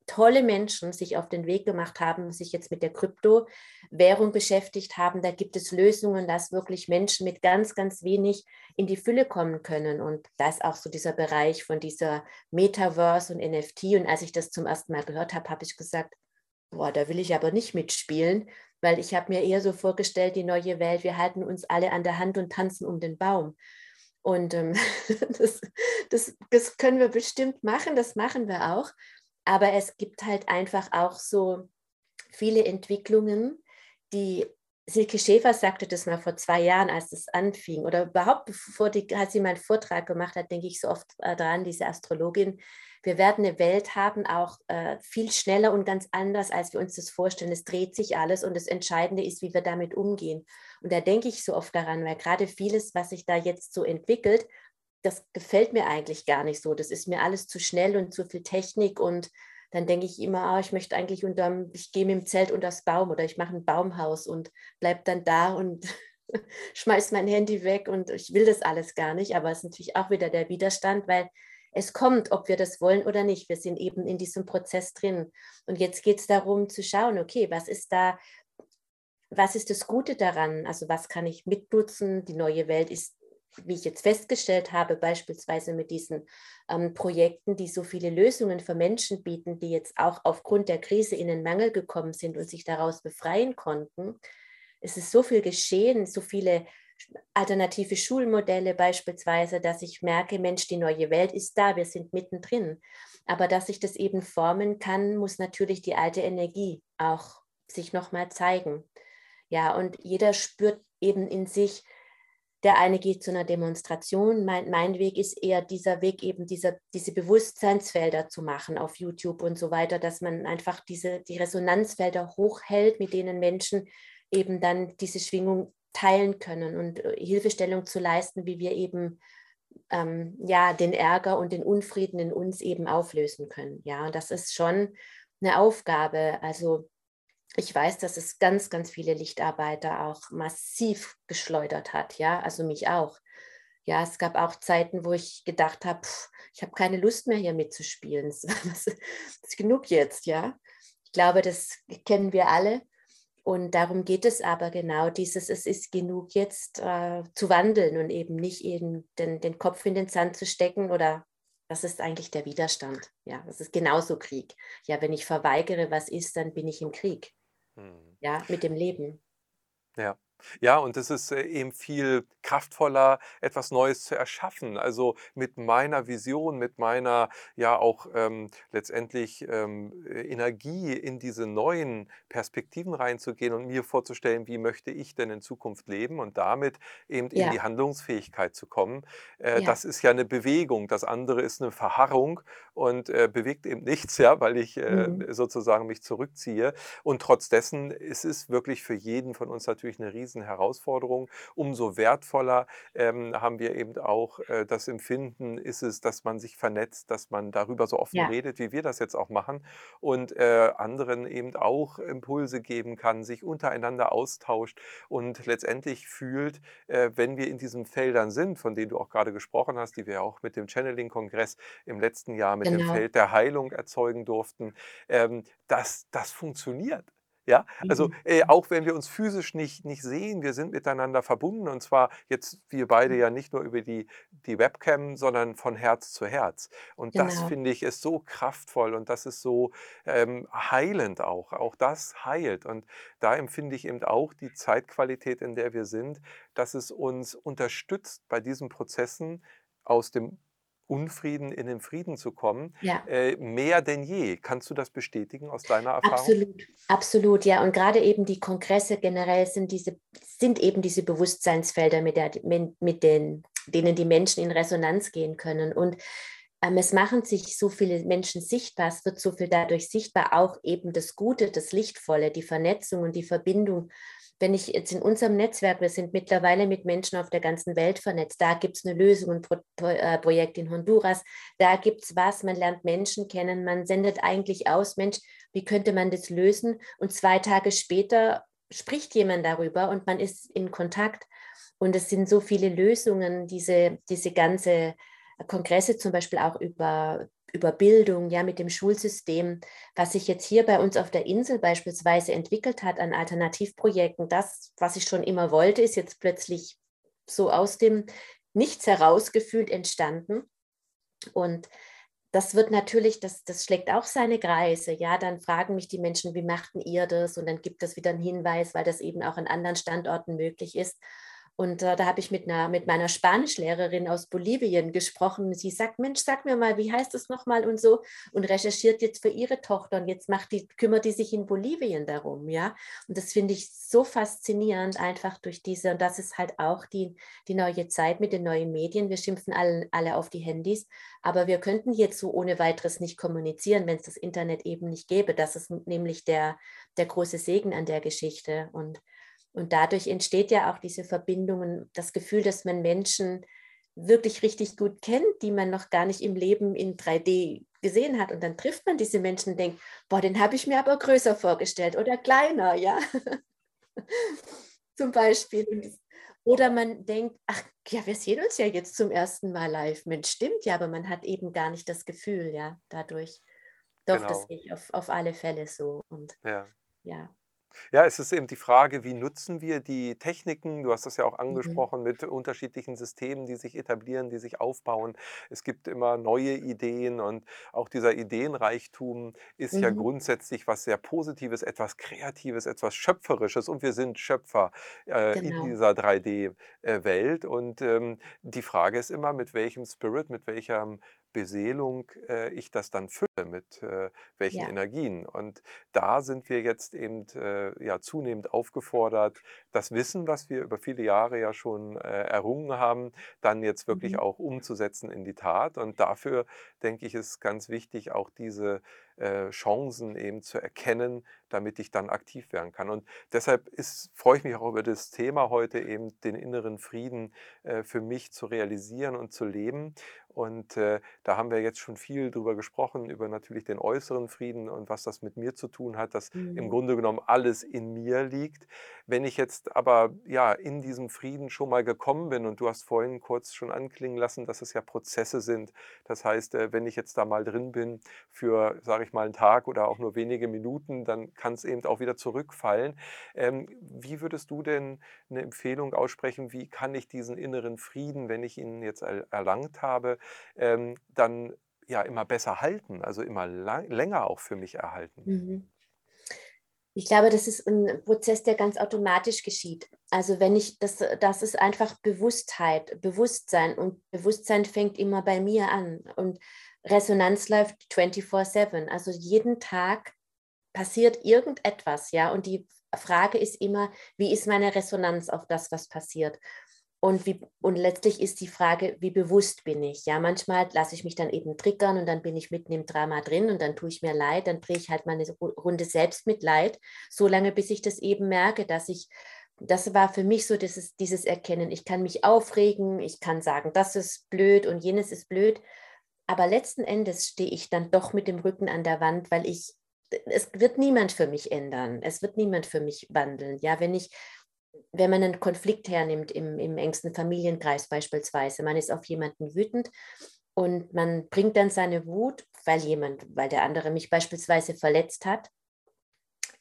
tolle Menschen sich auf den Weg gemacht haben, sich jetzt mit der Kryptowährung beschäftigt haben. Da gibt es Lösungen, dass wirklich Menschen mit ganz, ganz wenig in die Fülle kommen können. Und da ist auch so dieser Bereich von dieser Metaverse und NFT. Und als ich das zum ersten Mal gehört habe, habe ich gesagt, boah, da will ich aber nicht mitspielen, weil ich habe mir eher so vorgestellt, die neue Welt, wir halten uns alle an der Hand und tanzen um den Baum. Und ähm, das, das, das können wir bestimmt machen, das machen wir auch. Aber es gibt halt einfach auch so viele Entwicklungen, die Silke Schäfer sagte das mal vor zwei Jahren, als es anfing, oder überhaupt bevor die, als sie meinen Vortrag gemacht hat, denke ich so oft äh, dran, diese Astrologin. Wir werden eine Welt haben, auch äh, viel schneller und ganz anders, als wir uns das vorstellen. Es dreht sich alles und das Entscheidende ist, wie wir damit umgehen. Und da denke ich so oft daran, weil gerade vieles, was sich da jetzt so entwickelt, das gefällt mir eigentlich gar nicht so. Das ist mir alles zu schnell und zu viel Technik und dann denke ich immer, oh, ich möchte eigentlich unterm, ich gehe mit dem Zelt unter das Baum oder ich mache ein Baumhaus und bleibe dann da und schmeiß mein Handy weg und ich will das alles gar nicht. Aber es ist natürlich auch wieder der Widerstand, weil es kommt, ob wir das wollen oder nicht. Wir sind eben in diesem Prozess drin. Und jetzt geht es darum zu schauen, okay, was ist da, was ist das Gute daran? Also was kann ich mitnutzen? Die neue Welt ist wie ich jetzt festgestellt habe, beispielsweise mit diesen ähm, Projekten, die so viele Lösungen für Menschen bieten, die jetzt auch aufgrund der Krise in den Mangel gekommen sind und sich daraus befreien konnten, es ist so viel geschehen, so viele alternative Schulmodelle beispielsweise, dass ich merke, Mensch, die neue Welt ist da, wir sind mittendrin. Aber dass ich das eben formen kann, muss natürlich die alte Energie auch sich nochmal zeigen. Ja, und jeder spürt eben in sich, der eine geht zu einer Demonstration. Mein, mein Weg ist eher dieser Weg, eben dieser, diese Bewusstseinsfelder zu machen auf YouTube und so weiter, dass man einfach diese, die Resonanzfelder hochhält, mit denen Menschen eben dann diese Schwingung teilen können und äh, Hilfestellung zu leisten, wie wir eben ähm, ja, den Ärger und den Unfrieden in uns eben auflösen können. Ja, und das ist schon eine Aufgabe. Also ich weiß, dass es ganz, ganz viele Lichtarbeiter auch massiv geschleudert hat, ja, also mich auch. Ja, es gab auch Zeiten, wo ich gedacht habe, ich habe keine Lust mehr hier mitzuspielen. Das ist genug jetzt, ja. Ich glaube, das kennen wir alle. Und darum geht es aber genau, dieses, es ist genug jetzt äh, zu wandeln und eben nicht eben den, den Kopf in den Sand zu stecken oder das ist eigentlich der Widerstand. Ja, das ist genauso Krieg. Ja, wenn ich verweigere, was ist, dann bin ich im Krieg. Mhm. Ja, mit dem Leben. Ja. Ja, und es ist äh, eben viel kraftvoller, etwas Neues zu erschaffen. Also mit meiner Vision, mit meiner ja auch ähm, letztendlich ähm, äh, Energie in diese neuen Perspektiven reinzugehen und mir vorzustellen, wie möchte ich denn in Zukunft leben und damit eben in die Handlungsfähigkeit zu kommen. Äh, Ja. das ist ja eine Bewegung. Das andere ist eine Verharrung und äh, bewegt eben nichts, ja, weil ich äh, Mhm. sozusagen mich zurückziehe. Und trotz dessen ist es wirklich für jeden von uns natürlich eine riesen Herausforderung. Umso wertvoller ähm, haben wir eben auch äh, das Empfinden, ist es, dass man sich vernetzt, dass man darüber so offen Ja. redet, wie wir das jetzt auch machen und äh, anderen eben auch Impulse geben kann, sich untereinander austauscht und letztendlich fühlt, äh, wenn wir in diesen Feldern sind, von denen du auch gerade gesprochen hast, die wir auch mit dem Channeling-Kongress im letzten Jahr mit dem genau. Feld der Heilung erzeugen durften, ähm, dass das funktioniert. Ja, also Mhm. äh, auch wenn wir uns physisch nicht, nicht sehen, wir sind miteinander verbunden und zwar jetzt wir beide mhm. ja nicht nur über die, die Webcam, sondern von Herz zu Herz. Und das Genau. finde ich ist so kraftvoll und das ist so ähm, heilend auch. Auch das heilt. Und da empfinde ich eben auch die Zeitqualität, in der wir sind, dass es uns unterstützt bei diesen Prozessen aus dem Unfrieden in den Frieden zu kommen, Ja. äh, mehr denn je. Kannst du das bestätigen aus deiner Erfahrung? Absolut, absolut, ja. Und gerade eben die Kongresse generell sind diese, sind eben diese Bewusstseinsfelder, mit, der, mit den, denen die Menschen in Resonanz gehen können. Und ähm, es machen sich so viele Menschen sichtbar, es wird so viel dadurch sichtbar, auch eben das Gute, das Lichtvolle, die Vernetzung und die Verbindung wenn ich jetzt in unserem Netzwerk, wir sind mittlerweile mit Menschen auf der ganzen Welt vernetzt, da gibt es eine Lösung, ein Pro äh, Projekt in Honduras, da gibt es was, man lernt Menschen kennen, man sendet eigentlich aus, Mensch, wie könnte man das lösen? Und zwei Tage später spricht jemand darüber und man ist in Kontakt. Und es sind so viele Lösungen, diese, diese ganze Kongresse zum Beispiel auch über über Bildung, ja, mit dem Schulsystem, was sich jetzt hier bei uns auf der Insel beispielsweise entwickelt hat an Alternativprojekten, das, was ich schon immer wollte, ist jetzt plötzlich so aus dem Nichts herausgefühlt entstanden. Und das wird natürlich, das, das schlägt auch seine Kreise. Ja, dann fragen mich die Menschen, wie machten ihr das? Und dann gibt es wieder einen Hinweis, weil das eben auch an anderen Standorten möglich ist. Und äh, da habe ich mit, einer, mit meiner Spanischlehrerin aus Bolivien gesprochen. Sie sagt, Mensch, sag mir mal, wie heißt das nochmal und so und recherchiert jetzt für ihre Tochter und jetzt macht die, kümmert die sich in Bolivien darum, ja. Und das finde ich so faszinierend, einfach durch diese, und das ist halt auch die, die neue Zeit mit den neuen Medien. Wir schimpfen alle, alle auf die Handys, aber wir könnten jetzt so ohne weiteres nicht kommunizieren, wenn es das Internet eben nicht gäbe. Das ist nämlich der, der große Segen an der Geschichte. Und und dadurch entsteht ja auch diese Verbindung und das Gefühl, dass man Menschen wirklich richtig gut kennt, die man noch gar nicht im Leben in 3D gesehen hat. Und dann trifft man diese Menschen und denkt, boah, den habe ich mir aber größer vorgestellt oder kleiner, ja. zum Beispiel. Oder man denkt, ach ja, wir sehen uns ja jetzt zum ersten Mal live. Mensch, stimmt ja, aber man hat eben gar nicht das Gefühl, ja, dadurch. Doch, genau. das sehe ich auf, auf alle Fälle so. Und ja. ja. Ja, es ist eben die Frage, wie nutzen wir die Techniken? Du hast das ja auch Mhm. angesprochen mit unterschiedlichen Systemen, die sich etablieren, die sich aufbauen. Es gibt immer neue Ideen und auch dieser Ideenreichtum ist ja Mhm. grundsätzlich was sehr Positives, etwas Kreatives, etwas Schöpferisches und wir sind Schöpfer äh, in Genau. dieser 3D-Welt. Und ähm, die Frage ist immer, mit welchem Spirit, mit welcher Beseelung äh, ich das dann fülle, mit äh, welchen Ja. Energien. Und da sind wir jetzt eben äh, ja, zunehmend aufgefordert, das Wissen, was wir über viele Jahre ja schon äh, errungen haben, dann jetzt wirklich Mhm. auch umzusetzen in die Tat. Und dafür, denke ich, ist ganz wichtig, auch diese Chancen eben zu erkennen, damit ich dann aktiv werden kann. Und deshalb ist, freue ich mich auch über das Thema heute, eben den inneren Frieden äh, für mich zu realisieren und zu leben. Und äh, da haben wir jetzt schon viel drüber gesprochen, über natürlich den äußeren Frieden und was das mit mir zu tun hat, dass im Mhm. Grunde genommen alles in mir liegt. Wenn ich jetzt aber ja in diesem Frieden schon mal gekommen bin und du hast vorhin kurz schon anklingen lassen, dass es ja Prozesse sind. Das heißt, äh, wenn ich jetzt da mal drin bin für, sage ich mal, einen Tag oder auch nur wenige Minuten, dann kann es eben auch wieder zurückfallen. Ähm, wie würdest du denn eine Empfehlung aussprechen, wie kann ich diesen inneren Frieden, wenn ich ihn jetzt er erlangt habe, ähm, dann ja immer besser halten, also immer länger auch für mich erhalten. Mhm. Ich glaube, das ist ein Prozess, der ganz automatisch geschieht. Also wenn ich, das, das ist einfach Bewusstheit, Bewusstsein und Bewusstsein fängt immer bei mir an und Resonanz läuft 24/7. Also jeden Tag passiert irgendetwas, ja, und die Frage ist immer, wie ist meine Resonanz auf das, was passiert? Und, wie, und letztlich ist die Frage, wie bewusst bin ich? Ja, manchmal lasse ich mich dann eben triggern und dann bin ich mitten im Drama drin und dann tue ich mir leid, dann drehe ich halt mal eine Runde Selbstmitleid, solange bis ich das eben merke, dass ich, das war für mich so dieses, dieses Erkennen, ich kann mich aufregen, ich kann sagen, das ist blöd und jenes ist blöd, aber letzten Endes stehe ich dann doch mit dem Rücken an der Wand, weil ich, es wird niemand für mich ändern, es wird niemand für mich wandeln. Ja, wenn ich wenn man einen Konflikt hernimmt im, im engsten Familienkreis beispielsweise, man ist auf jemanden wütend und man bringt dann seine Wut, weil jemand, weil der andere mich beispielsweise verletzt hat,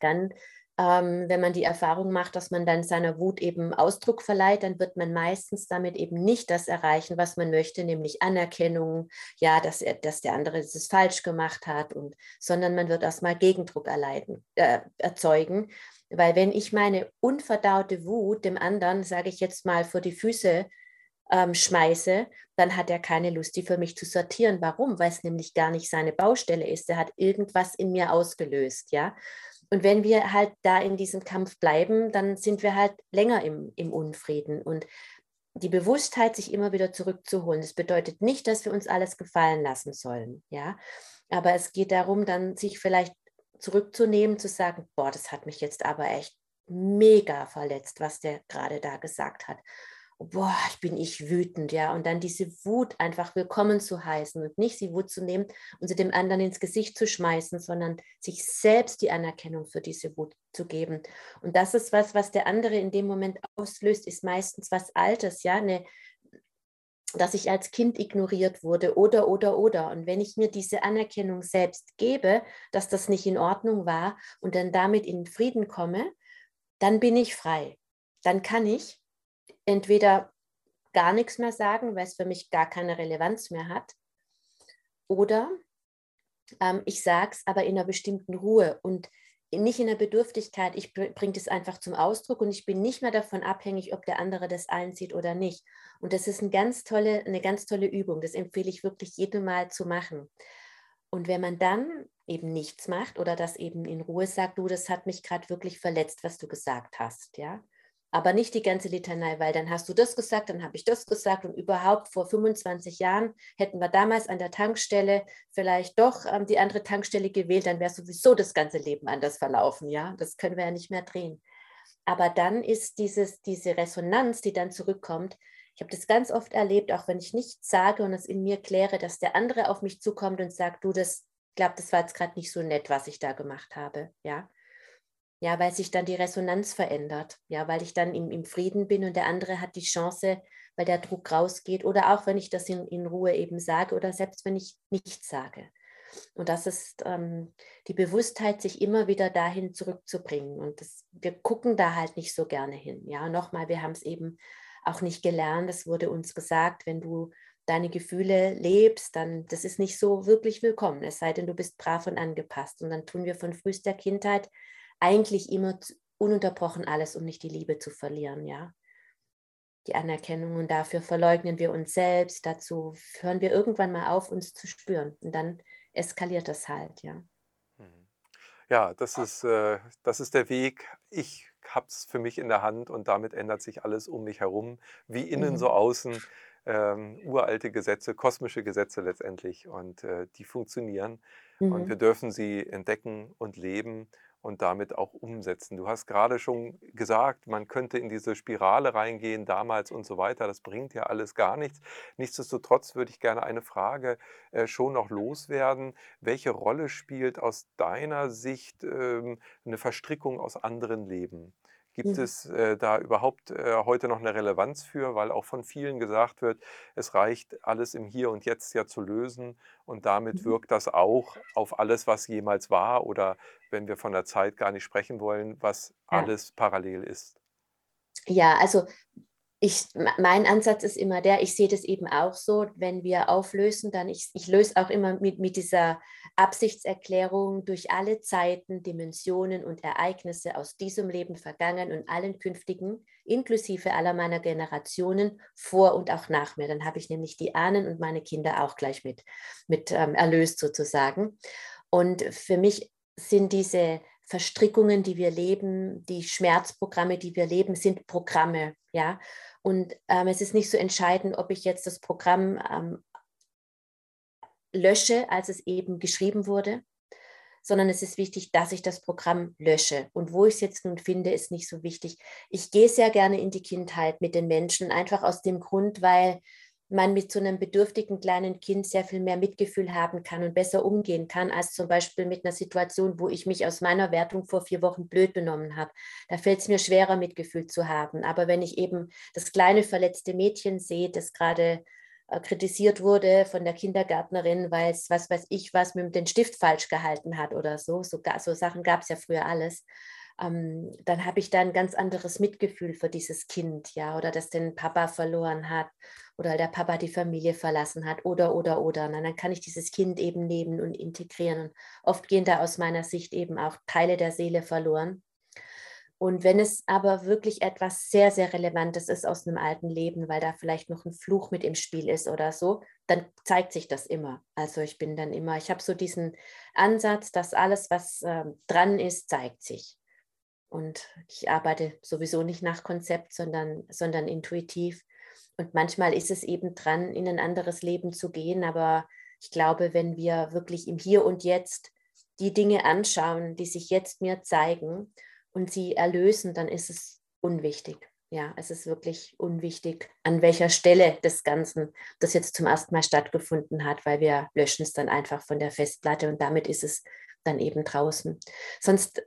dann, ähm, wenn man die Erfahrung macht, dass man dann seiner Wut eben Ausdruck verleiht, dann wird man meistens damit eben nicht das erreichen, was man möchte, nämlich Anerkennung, ja, dass, er, dass der andere es falsch gemacht hat, und, sondern man wird erstmal Gegendruck erleiden, äh, erzeugen. Weil wenn ich meine unverdaute Wut dem anderen, sage ich jetzt mal, vor die Füße ähm, schmeiße, dann hat er keine Lust, die für mich zu sortieren. Warum? Weil es nämlich gar nicht seine Baustelle ist. Er hat irgendwas in mir ausgelöst, ja. Und wenn wir halt da in diesem Kampf bleiben, dann sind wir halt länger im, im Unfrieden. Und die Bewusstheit, sich immer wieder zurückzuholen, das bedeutet nicht, dass wir uns alles gefallen lassen sollen, ja. Aber es geht darum, dann sich vielleicht zurückzunehmen, zu sagen, boah, das hat mich jetzt aber echt mega verletzt, was der gerade da gesagt hat. Boah, ich bin ich wütend, ja. Und dann diese Wut einfach willkommen zu heißen und nicht die Wut zu nehmen und sie dem anderen ins Gesicht zu schmeißen, sondern sich selbst die Anerkennung für diese Wut zu geben. Und das ist was, was der andere in dem Moment auslöst, ist meistens was Altes, ja, eine, dass ich als Kind ignoriert wurde oder, oder, oder. Und wenn ich mir diese Anerkennung selbst gebe, dass das nicht in Ordnung war und dann damit in Frieden komme, dann bin ich frei. Dann kann ich entweder gar nichts mehr sagen, weil es für mich gar keine Relevanz mehr hat, oder ähm, ich sage es aber in einer bestimmten Ruhe und nicht in der Bedürftigkeit, ich bringe das einfach zum Ausdruck und ich bin nicht mehr davon abhängig, ob der andere das einsieht oder nicht. Und das ist eine ganz tolle, eine ganz tolle Übung. Das empfehle ich wirklich jedem Mal zu machen. Und wenn man dann eben nichts macht oder das eben in Ruhe sagt, du, das hat mich gerade wirklich verletzt, was du gesagt hast, ja. Aber nicht die ganze Litanei, weil dann hast du das gesagt, dann habe ich das gesagt und überhaupt vor 25 Jahren hätten wir damals an der Tankstelle vielleicht doch ähm, die andere Tankstelle gewählt, dann wäre sowieso das ganze Leben anders verlaufen, ja. Das können wir ja nicht mehr drehen. Aber dann ist dieses, diese Resonanz, die dann zurückkommt, ich habe das ganz oft erlebt, auch wenn ich nichts sage und es in mir kläre, dass der andere auf mich zukommt und sagt, du, das glaube, das war jetzt gerade nicht so nett, was ich da gemacht habe, ja. Ja, weil sich dann die Resonanz verändert, ja, weil ich dann im, im Frieden bin und der andere hat die Chance, weil der Druck rausgeht oder auch wenn ich das in, in Ruhe eben sage oder selbst wenn ich nichts sage. Und das ist ähm, die Bewusstheit, sich immer wieder dahin zurückzubringen. Und das, wir gucken da halt nicht so gerne hin. Ja, nochmal, wir haben es eben auch nicht gelernt. Es wurde uns gesagt, wenn du deine Gefühle lebst, dann das ist nicht so wirklich willkommen, es sei denn, du bist brav und angepasst. Und dann tun wir von frühester Kindheit eigentlich immer ununterbrochen alles, um nicht die Liebe zu verlieren, ja. Die Anerkennung und dafür verleugnen wir uns selbst, dazu hören wir irgendwann mal auf, uns zu spüren. Und dann eskaliert das halt, ja. Mhm. Ja, das ist, äh, das ist der Weg. Ich habe es für mich in der Hand und damit ändert sich alles um mich herum, wie innen so mhm. außen. Ähm, uralte Gesetze, kosmische Gesetze letztendlich und äh, die funktionieren und wir mhm. dürfen sie entdecken und leben und damit auch umsetzen. Du hast gerade schon gesagt, man könnte in diese Spirale reingehen damals und so weiter. Das bringt ja alles gar nichts. Nichtsdestotrotz würde ich gerne eine Frage äh, schon noch loswerden. Welche Rolle spielt aus deiner Sicht ähm, eine Verstrickung aus anderen Leben? Gibt Mhm. es äh, da überhaupt äh, heute noch eine Relevanz für? Weil auch von vielen gesagt wird, es reicht alles im Hier und Jetzt ja zu lösen und damit Mhm. wirkt das auch auf alles, was jemals war oder wenn wir von der Zeit gar nicht sprechen wollen, was Ja. alles parallel ist. Ja, also ich, mein Ansatz ist immer der, ich sehe das eben auch so, wenn wir auflösen, dann ich, ich löse auch immer mit, mit dieser Absichtserklärung durch alle Zeiten, Dimensionen und Ereignisse aus diesem Leben vergangen und allen künftigen, inklusive aller meiner Generationen, vor und auch nach mir. Dann habe ich nämlich die Ahnen und meine Kinder auch gleich mit, mit ähm, erlöst sozusagen. Und für mich sind diese Verstrickungen, die wir leben, die Schmerzprogramme, die wir leben, sind Programme, ja. Und ähm, es ist nicht so entscheidend, ob ich jetzt das Programm ähm, lösche, als es eben geschrieben wurde, sondern es ist wichtig, dass ich das Programm lösche. Und wo ich es jetzt nun finde, ist nicht so wichtig. Ich gehe sehr gerne in die Kindheit mit den Menschen, einfach aus dem Grund, weil man mit so einem bedürftigen kleinen Kind sehr viel mehr Mitgefühl haben kann und besser umgehen kann, als zum Beispiel mit einer Situation, wo ich mich aus meiner Wertung vor vier Wochen blöd benommen habe. Da fällt es mir schwerer, Mitgefühl zu haben. Aber wenn ich eben das kleine verletzte Mädchen sehe, das gerade äh, kritisiert wurde von der Kindergärtnerin, weil es, was weiß ich, was mit dem Stift falsch gehalten hat oder so, so, so Sachen gab es ja früher alles ähm, dann habe ich da ein ganz anderes Mitgefühl für dieses Kind, ja, oder das den Papa verloren hat oder der Papa die Familie verlassen hat oder, oder, oder. Und dann kann ich dieses Kind eben nehmen und integrieren. Und oft gehen da aus meiner Sicht eben auch Teile der Seele verloren. Und wenn es aber wirklich etwas sehr, sehr Relevantes ist aus einem alten Leben, weil da vielleicht noch ein Fluch mit im Spiel ist oder so, dann zeigt sich das immer. Also ich bin dann immer, ich habe so diesen Ansatz, dass alles, was äh, dran ist, zeigt sich. Und ich arbeite sowieso nicht nach Konzept, sondern, sondern intuitiv. Und manchmal ist es eben dran, in ein anderes Leben zu gehen. Aber ich glaube, wenn wir wirklich im Hier und Jetzt die Dinge anschauen, die sich jetzt mir zeigen und sie erlösen, dann ist es unwichtig. Ja, es ist wirklich unwichtig, an welcher Stelle des Ganzen das jetzt zum ersten Mal stattgefunden hat, weil wir löschen es dann einfach von der Festplatte und damit ist es dann eben draußen. Sonst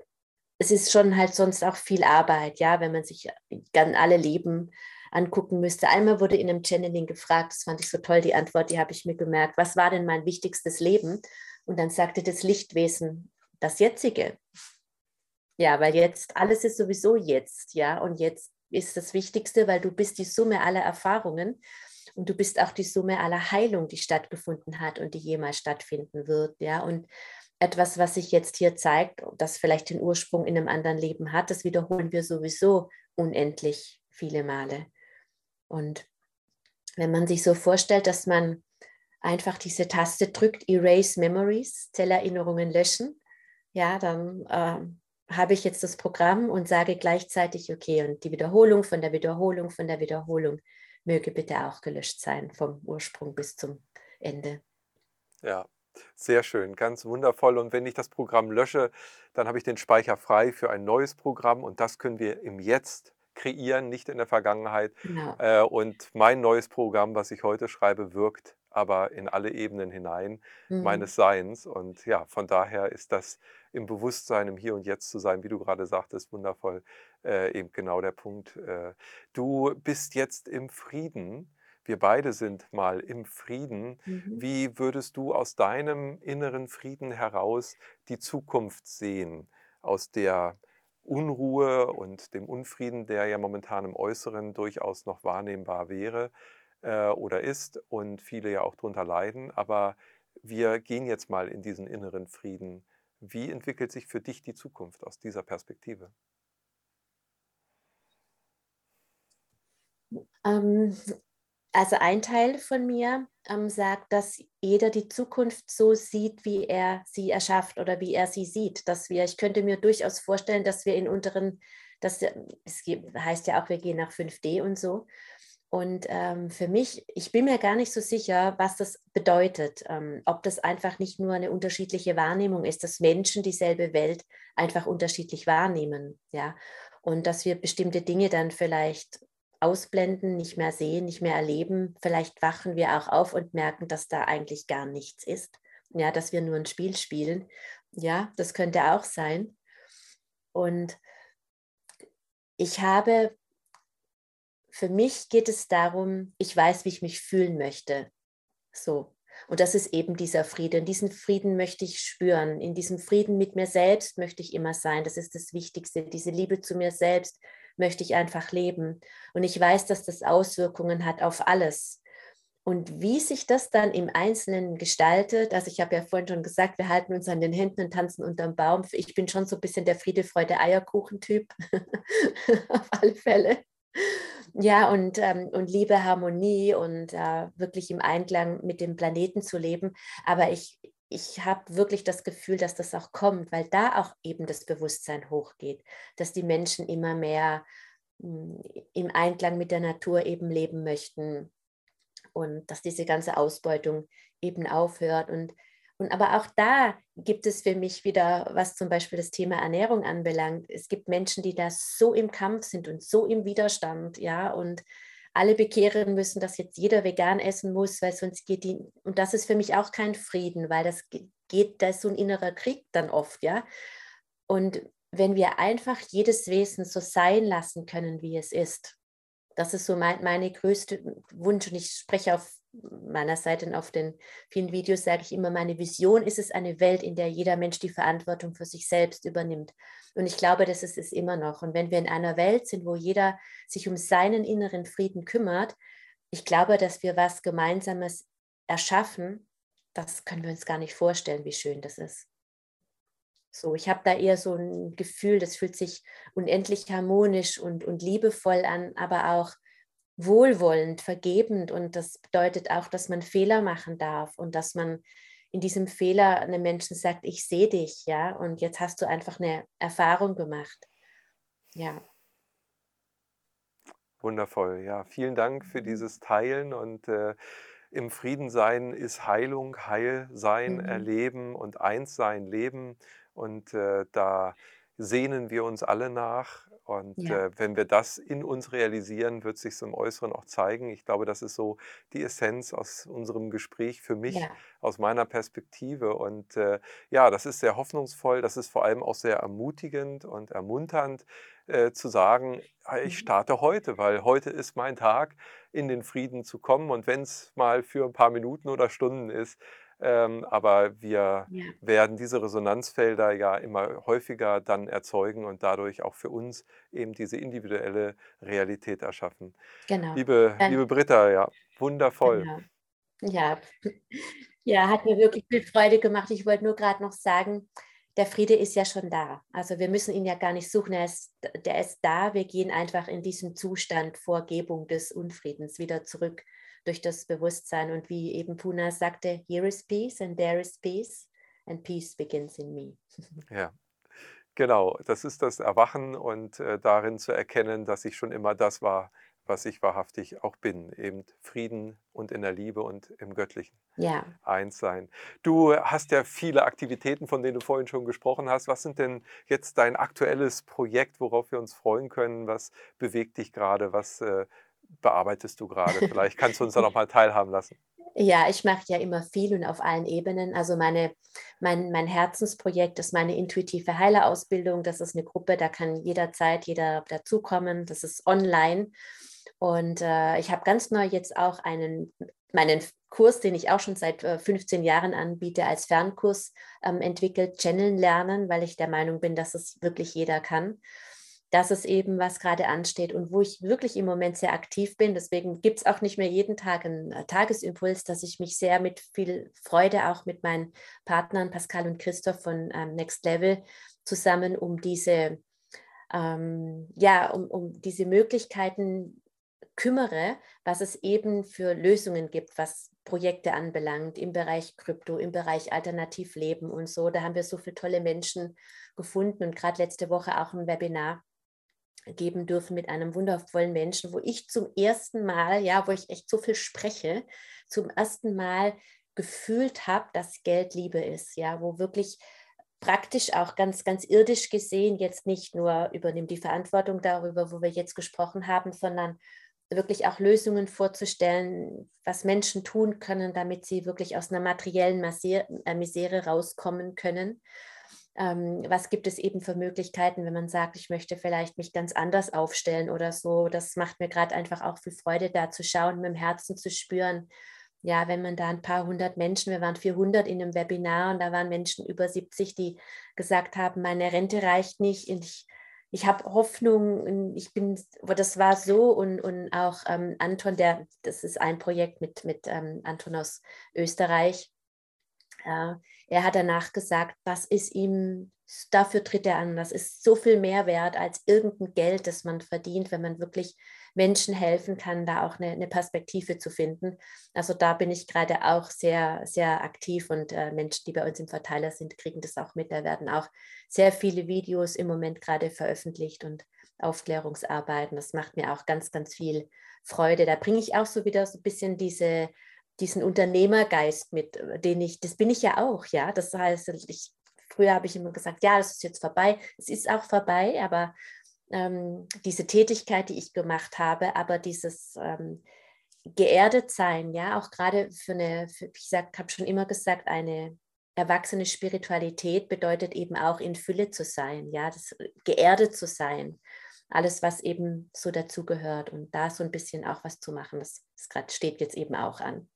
es ist schon halt sonst auch viel Arbeit, ja, wenn man sich dann alle Leben angucken müsste. Einmal wurde in einem Channeling gefragt, das fand ich so toll, die Antwort, die habe ich mir gemerkt, was war denn mein wichtigstes Leben? Und dann sagte das Lichtwesen, das jetzige. Ja, weil jetzt, alles ist sowieso jetzt, ja, und jetzt ist das Wichtigste, weil du bist die Summe aller Erfahrungen und du bist auch die Summe aller Heilung, die stattgefunden hat und die jemals stattfinden wird, ja, und etwas, was sich jetzt hier zeigt, das vielleicht den Ursprung in einem anderen Leben hat, das wiederholen wir sowieso unendlich viele Male. Und wenn man sich so vorstellt, dass man einfach diese Taste drückt, Erase Memories, Zellerinnerungen löschen, ja, dann äh, habe ich jetzt das Programm und sage gleichzeitig, okay, und die Wiederholung von der Wiederholung von der Wiederholung möge bitte auch gelöscht sein, vom Ursprung bis zum Ende. Ja, sehr schön, ganz wundervoll. Und wenn ich das Programm lösche, dann habe ich den Speicher frei für ein neues Programm und das können wir im Jetzt kreieren, nicht in der Vergangenheit. Genau. Äh, und mein neues Programm, was ich heute schreibe, wirkt aber in alle Ebenen hinein mhm. meines Seins. Und ja, von daher ist das im Bewusstsein, im Hier und Jetzt zu sein, wie du gerade sagtest, wundervoll, äh, eben genau der Punkt. Äh, du bist jetzt im Frieden wir beide sind mal im Frieden. Mhm. Wie würdest du aus deinem inneren Frieden heraus die Zukunft sehen? Aus der Unruhe und dem Unfrieden, der ja momentan im Äußeren durchaus noch wahrnehmbar wäre äh, oder ist und viele ja auch darunter leiden. Aber wir gehen jetzt mal in diesen inneren Frieden. Wie entwickelt sich für dich die Zukunft aus dieser Perspektive? Ähm, also ein Teil von mir ähm, sagt, dass jeder die Zukunft so sieht, wie er sie erschafft oder wie er sie sieht. Dass wir, ich könnte mir durchaus vorstellen, dass wir in unteren, das es heißt ja auch, wir gehen nach 5D und so. Und ähm, für mich, ich bin mir gar nicht so sicher, was das bedeutet. Ähm, ob das einfach nicht nur eine unterschiedliche Wahrnehmung ist, dass Menschen dieselbe Welt einfach unterschiedlich wahrnehmen. Ja. Und dass wir bestimmte Dinge dann vielleicht ausblenden, nicht mehr sehen, nicht mehr erleben. Vielleicht wachen wir auch auf und merken, dass da eigentlich gar nichts ist. Ja, dass wir nur ein Spiel spielen. Ja, das könnte auch sein. Und ich habe, für mich geht es darum, ich weiß, wie ich mich fühlen möchte. So. Und das ist eben dieser Frieden. Diesen Frieden möchte ich spüren. In diesem Frieden mit mir selbst möchte ich immer sein. Das ist das Wichtigste. Diese Liebe zu mir selbst, möchte ich einfach leben. Und ich weiß, dass das Auswirkungen hat auf alles. Und wie sich das dann im Einzelnen gestaltet, also ich habe ja vorhin schon gesagt, wir halten uns an den Händen und tanzen unterm Baum. Ich bin schon so ein bisschen der Friede, Freude, Eierkuchen-Typ, auf alle Fälle. Ja, und, ähm, und Liebe, Harmonie und äh, wirklich im Einklang mit dem Planeten zu leben. Aber ich, ich habe wirklich das Gefühl, dass das auch kommt, weil da auch eben das Bewusstsein hochgeht, dass die Menschen immer mehr hm, im Einklang mit der Natur eben leben möchten und dass diese ganze Ausbeutung eben aufhört. Und, und aber auch da gibt es für mich wieder, was zum Beispiel das Thema Ernährung anbelangt. Es gibt Menschen, die da so im Kampf sind und so im Widerstand, ja, und alle bekehren müssen, dass jetzt jeder vegan essen muss, weil sonst geht die, und das ist für mich auch kein Frieden, weil das geht, da ist so ein innerer Krieg dann oft, ja. Und wenn wir einfach jedes Wesen so sein lassen können, wie es ist, das ist so mein, meine größte Wunsch und ich spreche auf meiner Seite und auf den vielen Videos sage ich immer, meine Vision ist es eine Welt, in der jeder Mensch die Verantwortung für sich selbst übernimmt. Und ich glaube, das ist es immer noch. Und wenn wir in einer Welt sind, wo jeder sich um seinen inneren Frieden kümmert, ich glaube, dass wir was Gemeinsames erschaffen, das können wir uns gar nicht vorstellen, wie schön das ist. So, ich habe da eher so ein Gefühl, das fühlt sich unendlich harmonisch und, und liebevoll an, aber auch wohlwollend, vergebend. Und das bedeutet auch, dass man Fehler machen darf und dass man in diesem Fehler einem Menschen sagt, ich sehe dich, ja, und jetzt hast du einfach eine Erfahrung gemacht. Ja. Wundervoll, ja. Vielen Dank für mhm. dieses Teilen und äh, im Frieden sein ist Heilung, Heilsein, mhm. Erleben und Einssein, Leben. Und äh, da sehnen wir uns alle nach. Und Ja. äh, wenn wir das in uns realisieren, wird sich im Äußeren auch zeigen. Ich glaube, das ist so die Essenz aus unserem Gespräch für mich, Ja. aus meiner Perspektive. Und äh, ja, das ist sehr hoffnungsvoll. Das ist vor allem auch sehr ermutigend und ermunternd äh, zu sagen, ah, ich Mhm. starte heute, weil heute ist mein Tag, in den Frieden zu kommen. Und wenn es mal für ein paar Minuten oder Stunden ist, ähm, aber wir Ja. werden diese Resonanzfelder ja immer häufiger dann erzeugen und dadurch auch für uns eben diese individuelle Realität erschaffen. Genau. Liebe, Dann liebe Britta, ja, wundervoll. Genau. Ja. Ja, hat mir wirklich viel Freude gemacht. Ich wollte nur gerade noch sagen, der Friede ist ja schon da. Also wir müssen ihn ja gar nicht suchen. Er ist, der ist da. Wir gehen einfach in diesem Zustand Vorgebung des Unfriedens wieder zurück durch das Bewusstsein. Und wie eben Puna sagte, here is peace and there is peace and peace begins in me. Ja, genau. Das ist das Erwachen und äh, darin zu erkennen, dass ich schon immer das war, was ich wahrhaftig auch bin, eben Frieden und in der Liebe und im Göttlichen Ja. eins sein. Du hast ja viele Aktivitäten, von denen du vorhin schon gesprochen hast. Was sind denn jetzt dein aktuelles Projekt, worauf wir uns freuen können? Was bewegt dich gerade? Was äh, bearbeitest du gerade? Vielleicht kannst du uns da noch mal teilhaben lassen. Ja, ich mache ja immer viel und auf allen Ebenen. Also meine, mein, mein Herzensprojekt ist meine intuitive Heilerausbildung. Das ist eine Gruppe, da kann jederzeit jeder dazukommen. Das ist online. Und äh, ich habe ganz neu jetzt auch einen, meinen Kurs, den ich auch schon seit äh, 15 Jahren anbiete, als Fernkurs ähm, entwickelt, Channeln lernen, weil ich der Meinung bin, dass es wirklich jeder kann das ist eben, was gerade ansteht und wo ich wirklich im Moment sehr aktiv bin. Deswegen gibt es auch nicht mehr jeden Tag einen äh, Tagesimpuls, dass ich mich sehr mit viel Freude auch mit meinen Partnern Pascal und Christoph von ähm, Next Level zusammen um diese, ähm, ja, um, um diese Möglichkeiten kümmere, was es eben für Lösungen gibt, was Projekte anbelangt, im Bereich Krypto, im Bereich Alternativleben und so. Da haben wir so viele tolle Menschen gefunden und gerade letzte Woche auch ein Webinar geben dürfen mit einem wundervollen Menschen, wo ich zum ersten Mal, ja, wo ich echt so viel spreche, zum ersten Mal gefühlt habe, dass Geld Liebe ist, ja, wo wirklich praktisch auch ganz, ganz irdisch gesehen jetzt nicht nur übernimmt die Verantwortung darüber, wo wir jetzt gesprochen haben, sondern wirklich auch Lösungen vorzustellen, was Menschen tun können, damit sie wirklich aus einer materiellen äh, Misere rauskommen können ähm, was gibt es eben für Möglichkeiten, wenn man sagt, ich möchte vielleicht mich ganz anders aufstellen oder so. Das macht mir gerade einfach auch viel Freude, da zu schauen, mit dem Herzen zu spüren. Ja, wenn man da ein paar hundert Menschen, wir waren 400 in einem Webinar und da waren Menschen über 70, die gesagt haben, meine Rente reicht nicht, ich, ich habe Hoffnung, ich bin, das war so und, und auch ähm, Anton, der, das ist ein Projekt mit, mit ähm, Anton aus Österreich, ja, er hat danach gesagt, was ist ihm, dafür tritt er an. Das ist so viel mehr wert als irgendein Geld, das man verdient, wenn man wirklich Menschen helfen kann, da auch eine, eine Perspektive zu finden. Also da bin ich gerade auch sehr, sehr aktiv und äh, Menschen, die bei uns im Verteiler sind, kriegen das auch mit. Da werden auch sehr viele Videos im Moment gerade veröffentlicht und Aufklärungsarbeiten. Das macht mir auch ganz, ganz viel Freude. Da bringe ich auch so wieder so ein bisschen diese diesen Unternehmergeist mit, äh, den ich, das bin ich ja auch, ja. Das heißt, ich, früher habe ich immer gesagt, ja, das ist jetzt vorbei. Es ist auch vorbei, aber ähm, diese Tätigkeit, die ich gemacht habe, aber dieses ähm, geerdet sein, ja, auch gerade für eine, für, ich habe schon immer gesagt, eine erwachsene Spiritualität bedeutet eben auch in Fülle zu sein, ja, das, äh, geerdet zu sein. Alles, was eben so dazugehört und da so ein bisschen auch was zu machen, das, das grad steht jetzt eben auch an.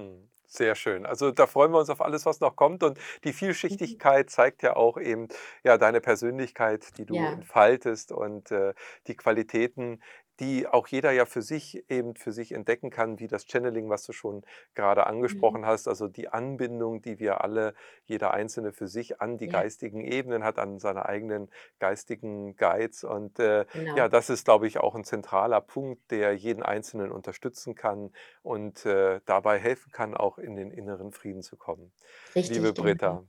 Mhm. Sehr schön. Also da freuen wir uns auf alles, was noch kommt. Und die mhm. Vielschichtigkeit zeigt ja auch eben ja, deine Persönlichkeit, die du Ja. entfaltest und äh, die Qualitäten, die auch jeder ja für sich eben für sich entdecken kann, wie das Channeling, was du schon gerade Mhm. angesprochen hast, also die Anbindung, die wir alle, jeder Einzelne für sich an die Ja. geistigen Ebenen hat, an seine eigenen geistigen Guides. Und äh, ja, genau. das ist, glaube ich, auch ein zentraler Punkt, der jeden Einzelnen unterstützen kann und äh, dabei helfen kann, auch in den inneren Frieden zu kommen. Liebe Richtig, genau.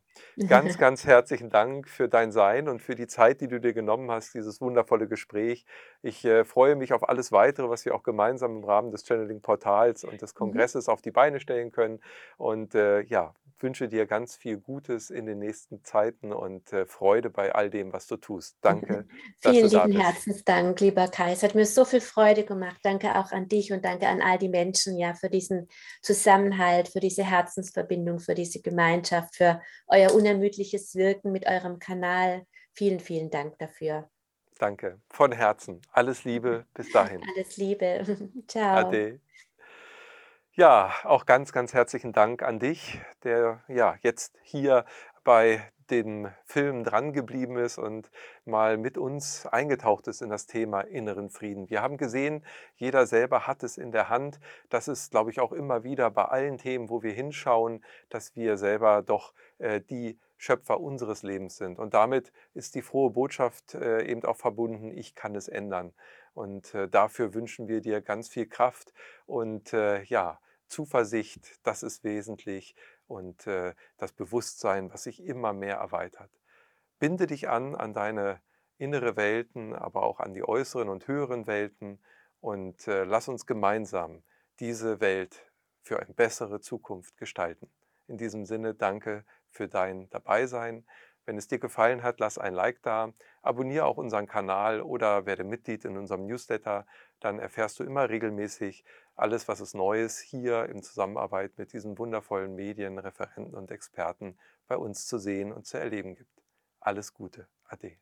Ganz, ganz herzlichen Dank für dein Sein und für die Zeit, die du dir genommen hast, dieses wundervolle Gespräch. Ich äh, freue mich auf alles Weitere, was wir auch gemeinsam im Rahmen des Channeling-Portals und des Mhm. Kongresses auf die Beine stellen können. Und äh, ja, wünsche dir ganz viel Gutes in den nächsten Zeiten und äh, Freude bei all dem, was du tust. Danke, Vielen lieben. Herzensdank, lieber Kai. Es hat mir so viel Freude gemacht. Danke auch an dich und danke an all die Menschen, ja, für diesen Zusammenhalt, für diese Herzensverbindung, für diese Gemeinschaft, für euer unermüdliches Wirken mit eurem Kanal. Vielen, vielen Dank dafür. Danke, von Herzen. Alles Liebe, bis dahin. Alles Liebe. Ciao. Ade. Ja, auch ganz, ganz herzlichen Dank an dich, der ja jetzt hier bei dem Film drangeblieben ist und mal mit uns eingetaucht ist in das Thema inneren Frieden. Wir haben gesehen, jeder selber hat es in der Hand. Das ist, glaube ich, auch immer wieder bei allen Themen, wo wir hinschauen, dass wir selber doch äh, die Schöpfer unseres Lebens sind. Und damit ist die frohe Botschaft äh, eben auch verbunden, ich kann es ändern. Und äh, dafür wünschen wir dir ganz viel Kraft und äh, ja, Zuversicht, das ist wesentlich und äh, das Bewusstsein, was sich immer mehr erweitert. Binde dich an an deine innere Welten, aber auch an die äußeren und höheren Welten und äh, lass uns gemeinsam diese Welt für eine bessere Zukunft gestalten. In diesem Sinne danke für dein Dabeisein. Wenn es dir gefallen hat, lass ein Like da, abonniere auch unseren Kanal oder werde Mitglied in unserem Newsletter. Dann erfährst du immer regelmäßig alles, was es Neues hier in Zusammenarbeit mit diesen wundervollen Medien, Referenten und Experten bei uns zu sehen und zu erleben gibt. Alles Gute. Ade.